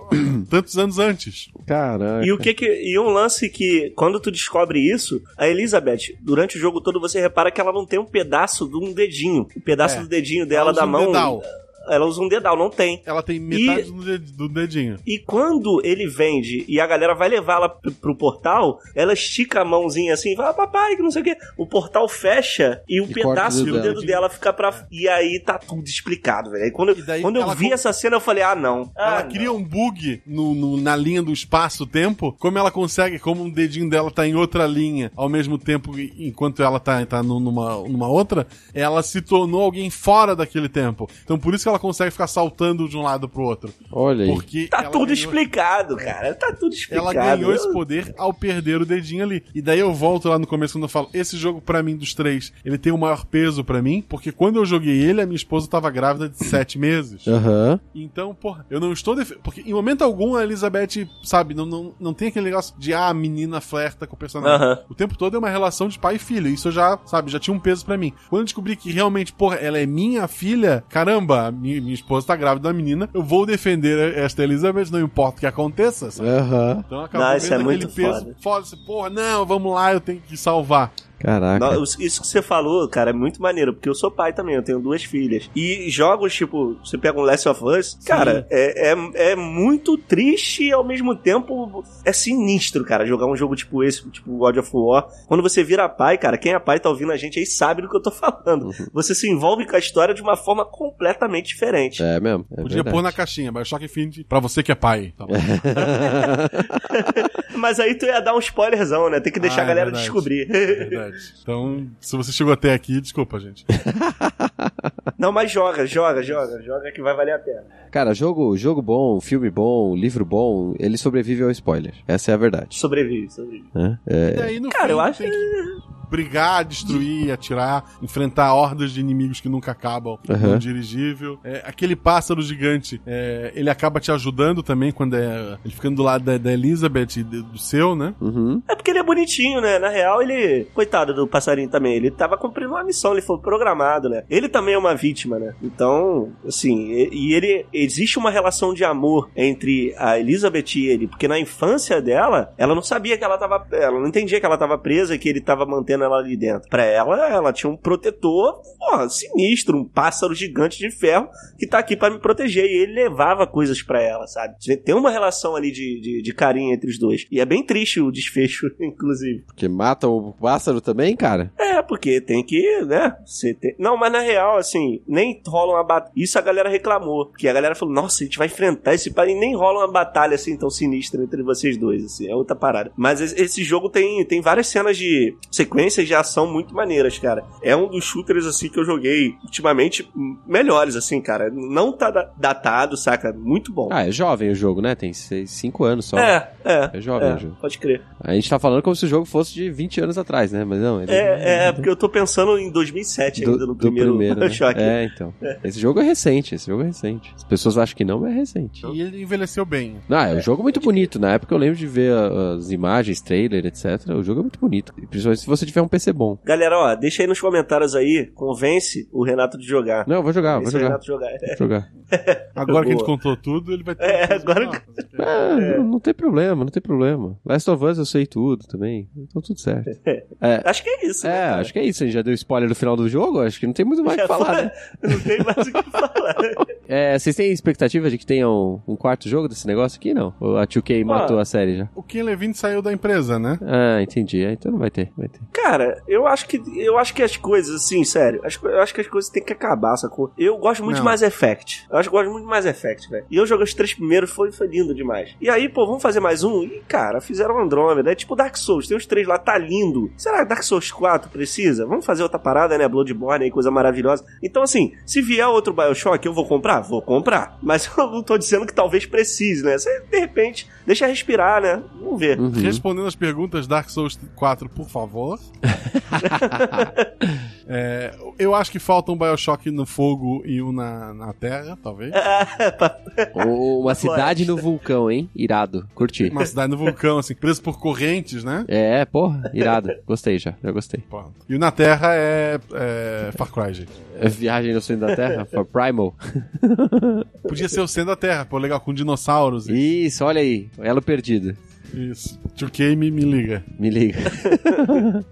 tantos anos antes. Caraca. E o que que e um lance que quando tu descobre isso, a Elizabeth, durante o jogo todo você repara que ela não tem um pedaço de um dedinho, o pedaço É. do dedinho dela da um mão. dedal. Ela usa um dedal, não tem. Ela tem metade do ded- do dedinho. E quando ele vende e a galera vai levá-la pro, pro portal, ela estica a mãozinha assim, fala, papai, que não sei o quê. O portal fecha e o E pedaço do dedo dedo dela. fica pra. E aí tá tudo explicado, velho. Aí quando, E daí quando eu vi com- essa cena, eu falei, ah, não. Ela Ah, cria um bug no, no- na linha do espaço-tempo. Como ela consegue, como um dedinho dela tá em outra linha, ao mesmo tempo, e- enquanto ela tá, tá nu- numa, numa outra, ela se tornou alguém fora daquele tempo. Então por isso que ela consegue ficar saltando de um lado pro outro. Olha aí. Porque Tá ela tudo ganhou- explicado, cara. Tá tudo explicado. Ela ganhou esse poder ao perder o dedinho ali. E daí eu volto lá no começo quando eu falo, esse jogo pra mim dos três, ele tem o maior peso pra mim, porque quando eu joguei ele, a minha esposa tava grávida de sete meses. Aham. Então, porra, eu não estou def... porque em momento algum a Elizabeth, sabe, não, não, não tem aquele negócio de ah, a menina flerta com o personagem. Aham. O tempo todo é uma relação de pai e filho. Isso eu já, sabe, já tinha um peso pra mim. Quando eu descobri que realmente, porra, ela é minha filha, caramba, minha, minha esposa tá grávida da menina, eu vou defender esta Elizabeth, não importa o que aconteça, sabe? Aham. Então acabou Não, isso é vendo aquele muito peso foda. foda. Assim, porra, não, vamos lá, eu tenho que salvar. Caraca. Isso que você falou, cara, é muito maneiro, porque eu sou pai também, eu tenho duas filhas. E jogos, tipo, você pega um Last of Us, cara, é, é, é muito triste e ao mesmo tempo é sinistro, cara, jogar um jogo tipo esse, tipo God of War. Quando você vira pai, cara, quem é pai tá ouvindo a gente aí sabe do que eu tô falando. Você se envolve com a história de uma forma completamente diferente. É mesmo. É Podia verdade. pôr na caixinha, Bioshock Infinity, pra você que é pai. Tá bom. Mas aí tu ia dar um spoilerzão, né? Tem que deixar Ah, a galera é verdade. descobrir. Verdade. Então, se você chegou até aqui, desculpa, gente. Não, mas joga, joga, joga, joga que vai valer a pena. Cara, jogo, jogo bom, filme bom, livro bom, ele sobrevive ao spoiler. Essa é a verdade. Sobrevive, sobrevive. né? É, E aí, no Cara, fim, eu acho tem que brigar, destruir, atirar, enfrentar hordas de inimigos que nunca acabam Aham. no dirigível. É, aquele pássaro gigante, é, ele acaba te ajudando também quando é. Ele ficando do lado da, da Elizabeth e do do seu, né? Uhum. É porque ele é bonitinho, né? Na real, ele. Coitado do passarinho também. Ele tava cumprindo uma missão, ele foi programado, né? Ele também é uma vítima, né? Então, assim, e, e ele. Existe uma relação de amor entre a Elizabeth e ele, porque na infância dela, ela não sabia que ela tava. Ela não entendia que ela tava presa e que ele tava mantendo ela ali dentro. Pra ela, ela tinha um protetor, porra, sinistro, um pássaro gigante de ferro que tá aqui pra me proteger. E ele levava coisas pra ela, sabe? Tem uma relação ali de, de, de carinho entre os dois. E é bem triste o desfecho, inclusive. Porque matam o pássaro também, cara? É, porque tem que, né? Você tem... Não, mas na real, assim, nem rola uma batalha. Isso a galera reclamou. Porque a galera falou, nossa, a gente vai enfrentar esse pai. E nem rola uma batalha assim tão sinistra entre vocês dois, assim. É outra parada. Mas es- esse jogo tem, tem várias cenas de sequências de ação muito maneiras, cara. É um dos shooters, assim, que eu joguei ultimamente melhores, assim, cara. Não tá da- datado, saca? Muito bom. Ah, é jovem o jogo, né? Tem 5 anos só. é, é. É jovem é, o jogo. Pode crer. A gente tá falando como se o jogo fosse de 20 anos atrás, né? Mas não, ele É, é, porque eu tô pensando em 2007 do, ainda, no primeiro, primeiro, né? choque. É, então. Esse jogo é recente, esse jogo é recente. As pessoas acham que não, mas é recente. E ele envelheceu bem. Não, é um jogo muito bonito. Na época eu lembro de ver a- as imagens, trailer, etc. O jogo é muito bonito. Principalmente se você tiver um PC bom. Galera, ó, deixa aí nos comentários aí, convence o Renato de jogar. Não, eu vou jogar, vou Convence jogar. Renato jogar. Vou jogar. Agora que a gente Boa. contou tudo, ele vai ter. É, agora nova. Ah, não- não tem problema, não tem problema. Last of Us eu sei tudo também. Então tudo certo. É, Acho que é isso, né, é cara? acho que é isso. A gente já deu spoiler do final do jogo. Acho que não tem muito mais o que falar, né? Não tem mais o que falar. É, vocês têm expectativa de que tenha um, um quarto jogo desse negócio aqui? Não. Ou a 2K matou a série já? O Ken Levine saiu da empresa, né? Ah, entendi. Ah, Então não vai ter, vai ter. Cara, eu acho que eu acho que as coisas, assim, sério, eu acho que as coisas têm que acabar, sacou? Eu gosto muito Não. de Mass Effect. Eu acho que eu gosto muito de Mass Effect, velho. E eu joguei os três primeiros, foi, foi lindo demais. E aí, pô, vamos fazer mais um? E, cara, fizeram Andrômeda. É tipo Dark Souls, tem os três lá, tá lindo. Será que Dark Souls 4 precisa? Vamos fazer outra parada, né? Bloodborne aí, coisa maravilhosa. Então, assim, se vier outro Bioshock, eu vou comprar? Vou comprar. Mas eu não tô dizendo que talvez precise, né? Você, de repente, deixa respirar, né? Vamos ver. Uhum. Respondendo as perguntas Dark Souls 4, por favor. É, eu acho que falta um Bioshock no fogo e um na, na terra, talvez. Ou uma cidade no vulcão, hein? Irado. Curti. Uma cidade no vulcão, assim, preso por correntes, né? É, porra, irado. Gostei já, já gostei. Pronto. E o na terra é, é Far Cry, gente. É Viagem no centro da Terra, for Primal. Podia ser o centro da terra, pô, legal, com dinossauros. Isso, olha aí, elo perdido. Isso. 2K me, me liga. Me liga.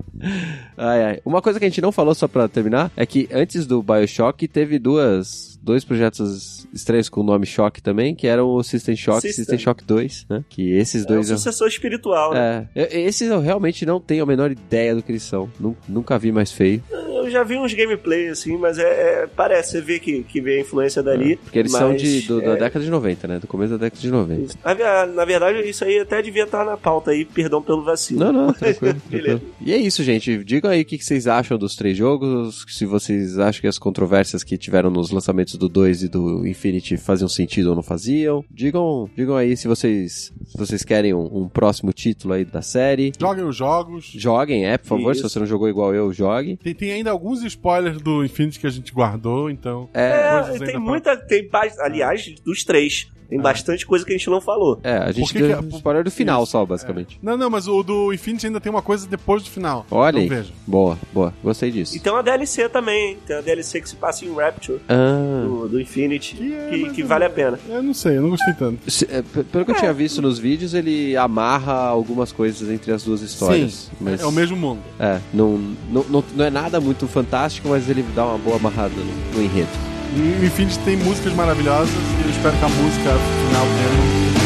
ai, ai. Uma coisa que a gente não falou, só pra terminar, é que antes do Bioshock teve duas, dois projetos estranhos com o nome Shock também, que eram o System Shock e System. System Shock 2, né? Que esses É um dois... eu- sucessor espiritual, né? É, esses eu realmente não tenho a menor ideia do que eles são. Nu- Nunca vi mais feio. Eu já vi uns gameplay assim, mas é, é- parece, você vê que, que vê a influência dali. Porque eles mas, são de, do- da é, década de 90, né? Do começo da década de 90. isso. Na, na verdade, isso aí até devia estar na pauta aí, perdão pelo vacilo. Não, não, tranquilo, Beleza. tranquilo. E é isso, gente. Digam aí o que que vocês acham dos três jogos. Se vocês acham que as controvérsias que tiveram nos lançamentos do 2 e do Infinity faziam sentido ou não faziam. Digam, digam aí se vocês, se vocês querem um, um próximo título aí da série. Joguem os jogos. Joguem, é, por favor. Isso. Se você não jogou igual eu, jogue. Tem, tem ainda alguns spoilers do Infinity que a gente guardou, então. É, tem muita. Tem, ba- aliás, dos três. Tem bastante coisa que a gente não falou. É, a gente que deu que é- spoiler do final Isso, só, basicamente. Não, não, mas o do Infinity ainda tem uma coisa depois do final. Olha então aí. veja. Boa, boa. Gostei disso. E tem uma DLC também, hein? Tem uma DLC que se passa em Rapture, Ah, do, do Infinity, Que é que, vale a pena. Eu não sei, eu não gostei tanto. se- é, pelo que eu tinha visto nos vídeos, ele amarra algumas coisas entre as duas histórias. Sim, mas... é o mesmo mundo. É, não, não, não, não é nada muito fantástico, mas ele dá uma boa amarrada no, no enredo. E Infinity tem músicas maravilhosas e eu espero que a música final dele.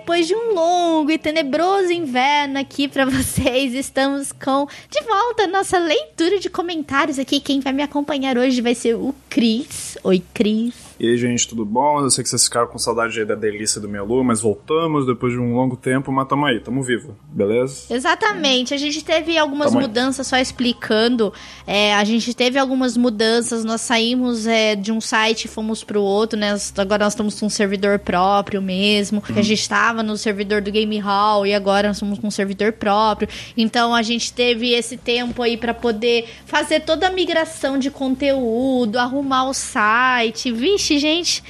Depois de um longo e tenebroso inverno aqui pra vocês, estamos com de volta a nossa leitura de comentários aqui. Quem vai me acompanhar hoje vai ser o Cris. Oi, Cris. E aí, gente, tudo bom? Eu sei que vocês ficaram com saudade aí da delícia do Melu, mas voltamos depois de um longo tempo, mas tamo aí, tamo vivo, beleza? Exatamente, a gente teve algumas Tamanho. mudanças, só explicando. É, a gente teve algumas mudanças, nós saímos é, de um site e fomos pro outro, né? Agora nós estamos com um servidor próprio mesmo. A gente estava no servidor do Game Hall e agora nós estamos com um servidor próprio. Então a gente teve esse tempo aí para poder fazer toda a migração de conteúdo, arrumar o site. Vixe, gente,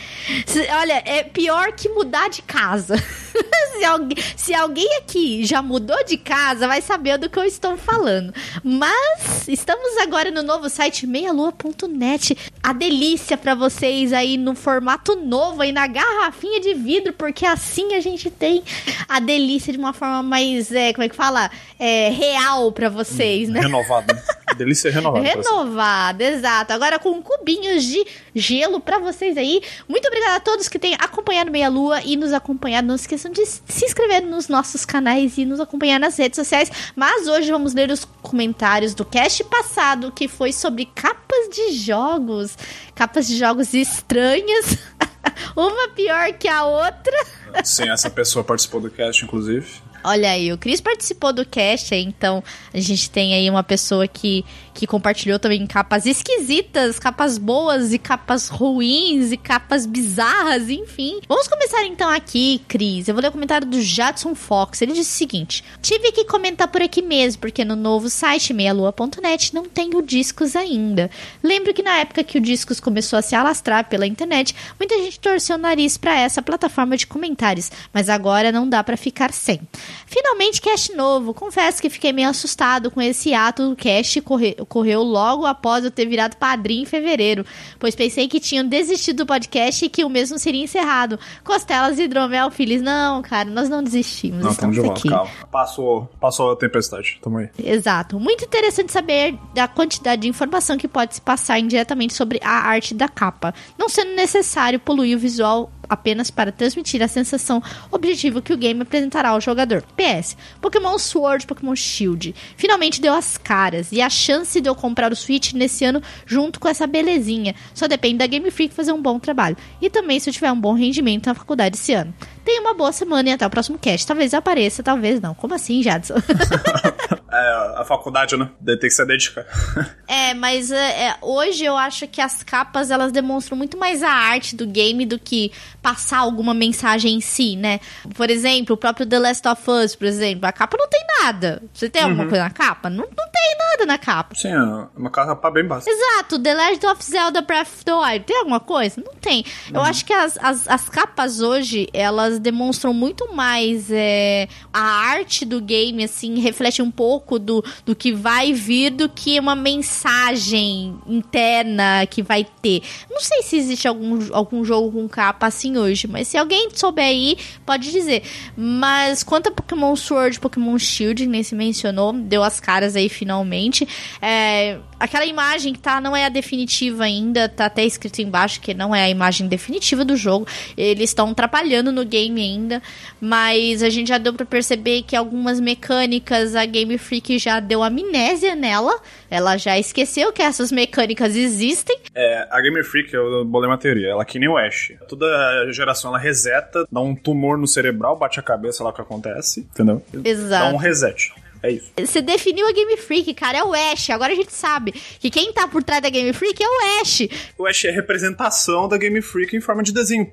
se- olha, é pior que mudar de casa. se, alguém, se alguém aqui já mudou de casa, vai saber do que eu estou falando. Mas estamos agora no novo site meialua.net. A delícia para vocês aí no formato novo, aí na garrafinha de vidro, porque assim a gente tem a delícia de uma forma mais, é, como é que fala? É, real para vocês, né? Renovado. delícia renovada. Renovada, exato. Agora com cubinhos de gelo para vocês aí. Muito obrigada a todos que têm acompanhado Meia Lua e nos acompanhado. Não esqueçam de se inscrever nos nossos canais e nos acompanhar nas redes sociais. Mas hoje vamos ler os comentários do cast passado, que foi sobre capas de jogos. Capas de jogos estranhas. Uma pior que a outra. Sim, essa pessoa participou do cast, inclusive. Olha aí, o Cris participou do cast, então a gente tem aí uma pessoa que, que compartilhou também capas esquisitas, capas boas e capas ruins e capas bizarras, enfim. Vamos começar então aqui, Cris. Eu vou ler o comentário do Jadson Fox. Ele disse o seguinte: Tive que comentar por aqui mesmo, porque no novo site meialua.net não tenho discos ainda. Lembro que na época que o discos começou a se alastrar pela internet, muita gente torceu o nariz para essa plataforma de comentários, mas agora não dá para ficar sem. Finalmente, cast novo. Confesso que fiquei meio assustado com esse ato do cast corre ocorreu logo após eu ter virado padrinho em fevereiro, pois pensei que tinham desistido do podcast e que o mesmo seria encerrado. Costelas e hidromel, filhos. Não, cara, nós não desistimos. Não, estamos de volta, aqui. calma. Passou, passou a tempestade, tamo aí. Exato. Muito interessante saber da quantidade de informação que pode se passar indiretamente sobre a arte da capa, não sendo necessário poluir o visual apenas para transmitir a sensação objetiva que o game apresentará ao jogador. PS, Pokémon Sword, Pokémon Shield, finalmente deu as caras e a chance de eu comprar o Switch nesse ano junto com essa belezinha. Só depende da Game Freak fazer um bom trabalho. E também se eu tiver um bom rendimento na faculdade esse ano. Tenha uma boa semana e até o próximo cast. Talvez apareça, talvez não. Como assim, Jadson? É, a faculdade, né? Tem que se dedicar. É, mas é, é, hoje eu acho que as capas elas demonstram muito mais a arte do game do que passar alguma mensagem em si, né? Por exemplo, o próprio The Last of Us, por exemplo, a capa não tem nada. Você tem alguma coisa na capa? Não, não tem nada na capa. Sim, é uma capa bem básica. Exato, The Legend of Zelda Breath of the Wild. Tem alguma coisa? Não tem. Eu acho que as, as, as capas hoje, elas demonstram muito mais é, a arte do game, assim, reflete um pouco do, do que vai vir do que uma mensagem interna que vai ter. Não sei se existe algum, algum jogo com capa assim hoje, mas se alguém souber aí, pode dizer. Mas quanto a Pokémon Sword, Pokémon Shield, nem se mencionou, deu as caras aí finalmente. É, aquela imagem que tá não é a definitiva ainda, tá até escrito embaixo que não é a imagem definitiva do jogo. Eles estão atrapalhando no game ainda, mas a gente já deu para perceber que algumas mecânicas a Game Freak já deu amnésia nela. Ela já esqueceu que essas mecânicas existem. É, a Gamer Freak, eu bolei uma teoria, ela é que nem o Ash. Toda geração ela reseta, dá um tumor no cerebral, bate a cabeça lá o que acontece, entendeu? Exato. Dá um reset. É isso. Você definiu a Game Freak, cara, é o Ash. Agora a gente sabe que quem tá por trás da Game Freak é o Ash. O Ash é a representação da Game Freak em forma de desenho.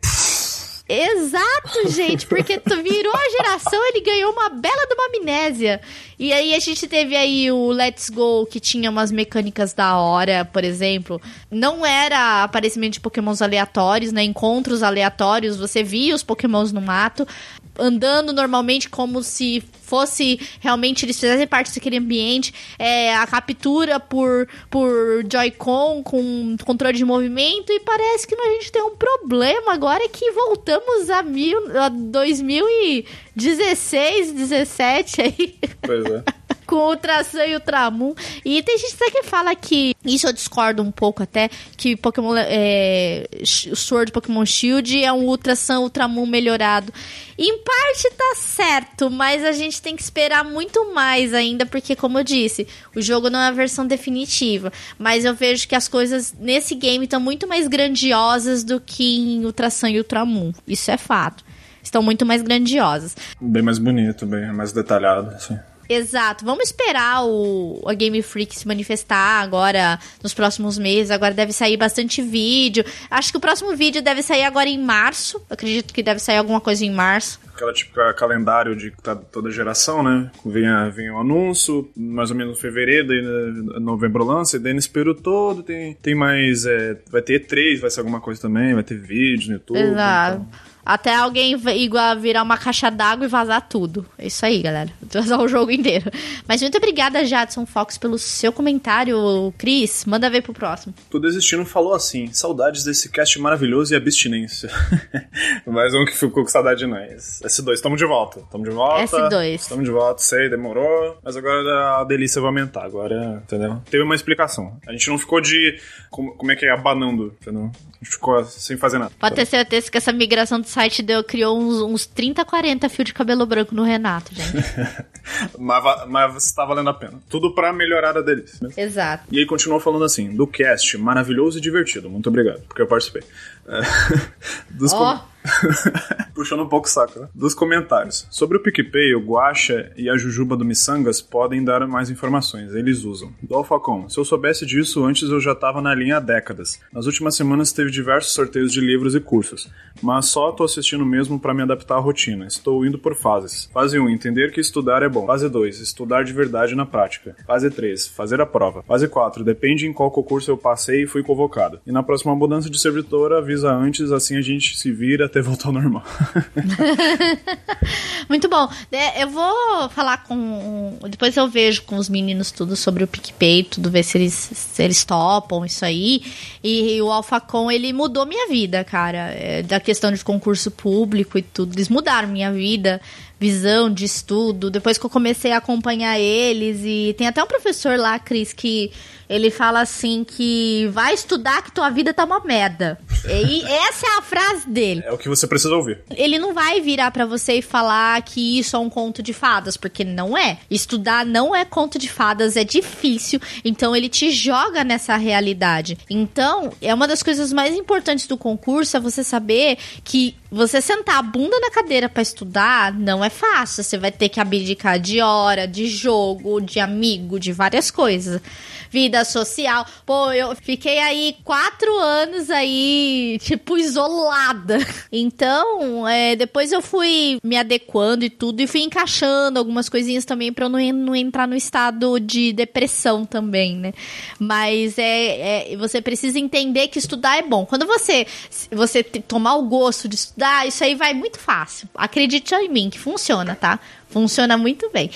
Exato, gente, porque tu virou a geração, ele ganhou uma bela de uma amnésia. E aí a gente teve aí o Let's Go, que tinha umas mecânicas da hora, por exemplo. Não era aparecimento de pokémons aleatórios, né? Encontros aleatórios, você via os pokémons no mato, andando normalmente como se fosse realmente eles fizessem parte daquele ambiente. É, a captura por, por Joy-Con com controle de movimento. E parece que a gente tem um problema agora que voltamos a, mil, a 2016, 17 aí. Pois é. com o Ultrasun e o Ultramon. E tem gente até que fala que, isso eu discordo um pouco até, que Pokémon é, Sword Pokémon Shield é um Ultrasun Ultramon melhorado. Em parte tá certo, mas a gente tem que esperar muito mais ainda, porque como eu disse, o jogo não é a versão definitiva. Mas eu vejo que as coisas nesse game estão muito mais grandiosas do que em Ultrasun e Ultramon. Isso é fato. Estão muito mais grandiosas. Bem mais bonito, bem mais detalhado, assim. Exato. Vamos esperar o, a Game Freak se manifestar agora nos próximos meses. Agora deve sair bastante vídeo. Acho que o próximo vídeo deve sair agora em março. Acredito que deve sair alguma coisa em março. Aquela típica calendário de tá, toda geração, né? Vem, vem um anúncio, mais ou menos em fevereiro, daí né, novembro lança, e daí nesse período todo tem, tem mais. É, vai ter E3, vai ser alguma coisa também, vai ter vídeo no YouTube. Exato. Então. Até alguém igual virar uma caixa d'água e vazar tudo. É isso aí, galera. Vazar o jogo inteiro. Mas muito obrigada, Jadson Fox, pelo seu comentário. Cris, manda ver pro próximo. Tudo Desistindo falou assim: saudades desse cast maravilhoso e abstinência. Mais um que ficou com saudade de nós. S2, estamos de volta. Estamos de volta. S2. Estamos de volta, sei, demorou. Mas agora a delícia vai aumentar. Agora, entendeu? Teve uma explicação. A gente não ficou de. Como, como é que é? Abanando, entendeu? A gente ficou sem fazer nada. Pode ter certeza que essa migração do site deu, criou uns, uns 30, 40 fios de cabelo branco no Renato, gente. mas, mas está valendo a pena. Tudo para melhorar a delícia. Exato. E aí continuou falando assim: do cast maravilhoso e divertido. Muito obrigado, porque eu participei. É, dos Ó. com- Puxando um pouco o saco, né? Dos comentários. Sobre o PicPay, o Guaxa e a Jujuba do Missangas podem dar mais informações. Eles usam. Do Alfacom. Se eu soubesse disso antes, eu já tava na linha há décadas. Nas últimas semanas teve diversos sorteios de livros e cursos. Mas só tô assistindo mesmo para me adaptar à rotina. Estou indo por fases. Fase 1, entender que estudar é bom. Fase 2, estudar de verdade na prática. Fase 3, fazer a prova. Fase 4, depende em qual concurso eu passei e fui convocado. E na próxima mudança de servidor, avisa antes, assim a gente se vira até voltar ao normal. Muito bom. É, eu vou falar com. Depois eu vejo com os meninos tudo sobre o PicPay, tudo, ver se eles, se eles topam isso aí. E, o Alphacom, ele mudou minha vida, cara. É, da questão de concurso público e tudo. Eles mudaram minha vida, visão de estudo. Depois que eu comecei a acompanhar eles. E tem até um professor lá, Cris, que ele fala assim que vai estudar que tua vida tá uma merda. E essa é a frase dele É o que você precisa ouvir. ele não vai virar pra você e falar que isso é um conto de fadas, porque não é. Estudar não é conto de fadas, é difícil, então ele te joga nessa realidade. Então, é uma das coisas mais importantes do concurso é você saber que você sentar a bunda na cadeira pra estudar não é fácil. Você vai ter que abdicar de hora, de jogo, de amigo, de várias coisas. Vida social. Pô, eu fiquei aí quatro anos aí, tipo, isolada. Então, é, depois eu fui me adequando e tudo, e fui encaixando algumas coisinhas também pra eu não, não entrar no estado de depressão também, né? Mas é, é- você precisa entender que estudar é bom. Quando você, você tomar o gosto de estudar, isso aí vai muito fácil. Acredite em mim que funciona, tá? Funciona muito bem.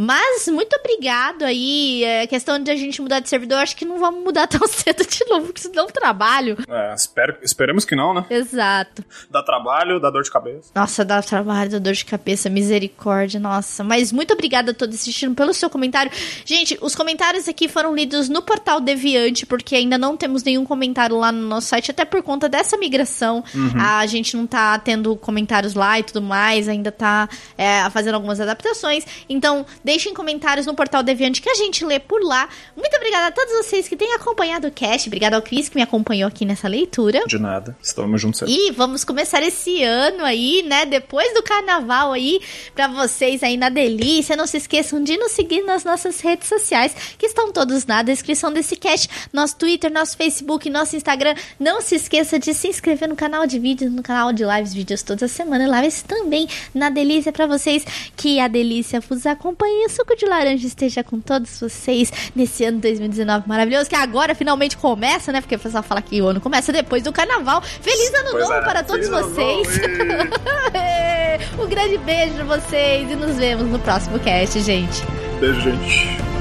Mas muito obrigado aí. É questão de a gente mudar de servidor, acho que não vamos mudar tão cedo de novo, porque senão eu trabalho. É, espero, esperemos que não, né? Exato. Dá trabalho, dá dor de cabeça. Nossa, dá trabalho, dá dor de cabeça, misericórdia, nossa. Mas muito obrigada a todos assistindo pelo seu comentário. Gente, os comentários aqui foram lidos no portal Deviante, porque ainda não temos nenhum comentário lá no nosso site, até por conta dessa migração. A gente não tá tendo comentários lá e tudo mais, ainda tá é, fazendo algumas adaptações. Então, deixem comentários no portal Deviante que a gente lê por lá. Muito obrigada a todos vocês que têm acompanhado o cast. Obrigada ao Cris que me acompanhou aqui nessa leitura. De nada. Estamos juntos. E vamos começar esse ano aí, né? Depois do carnaval aí, pra vocês aí na delícia. Não se esqueçam de nos seguir nas nossas redes sociais, que estão todos na descrição desse cast. Nosso Twitter, nosso Facebook, nosso Instagram. Não se esqueça de se inscrever no canal de vídeos, no canal de lives, vídeos toda semana. Lives também na delícia pra vocês. Que a delícia vos acompanhe. O suco de laranja esteja com todos vocês nesse ano 2019 maravilhoso, que agora finalmente começa, né? Porque o pessoal fala que o ano começa depois do carnaval. Feliz ano Pois novo é, para todos feliz vocês. um grande beijo pra vocês e nos vemos no próximo cast, gente. Beijo, gente.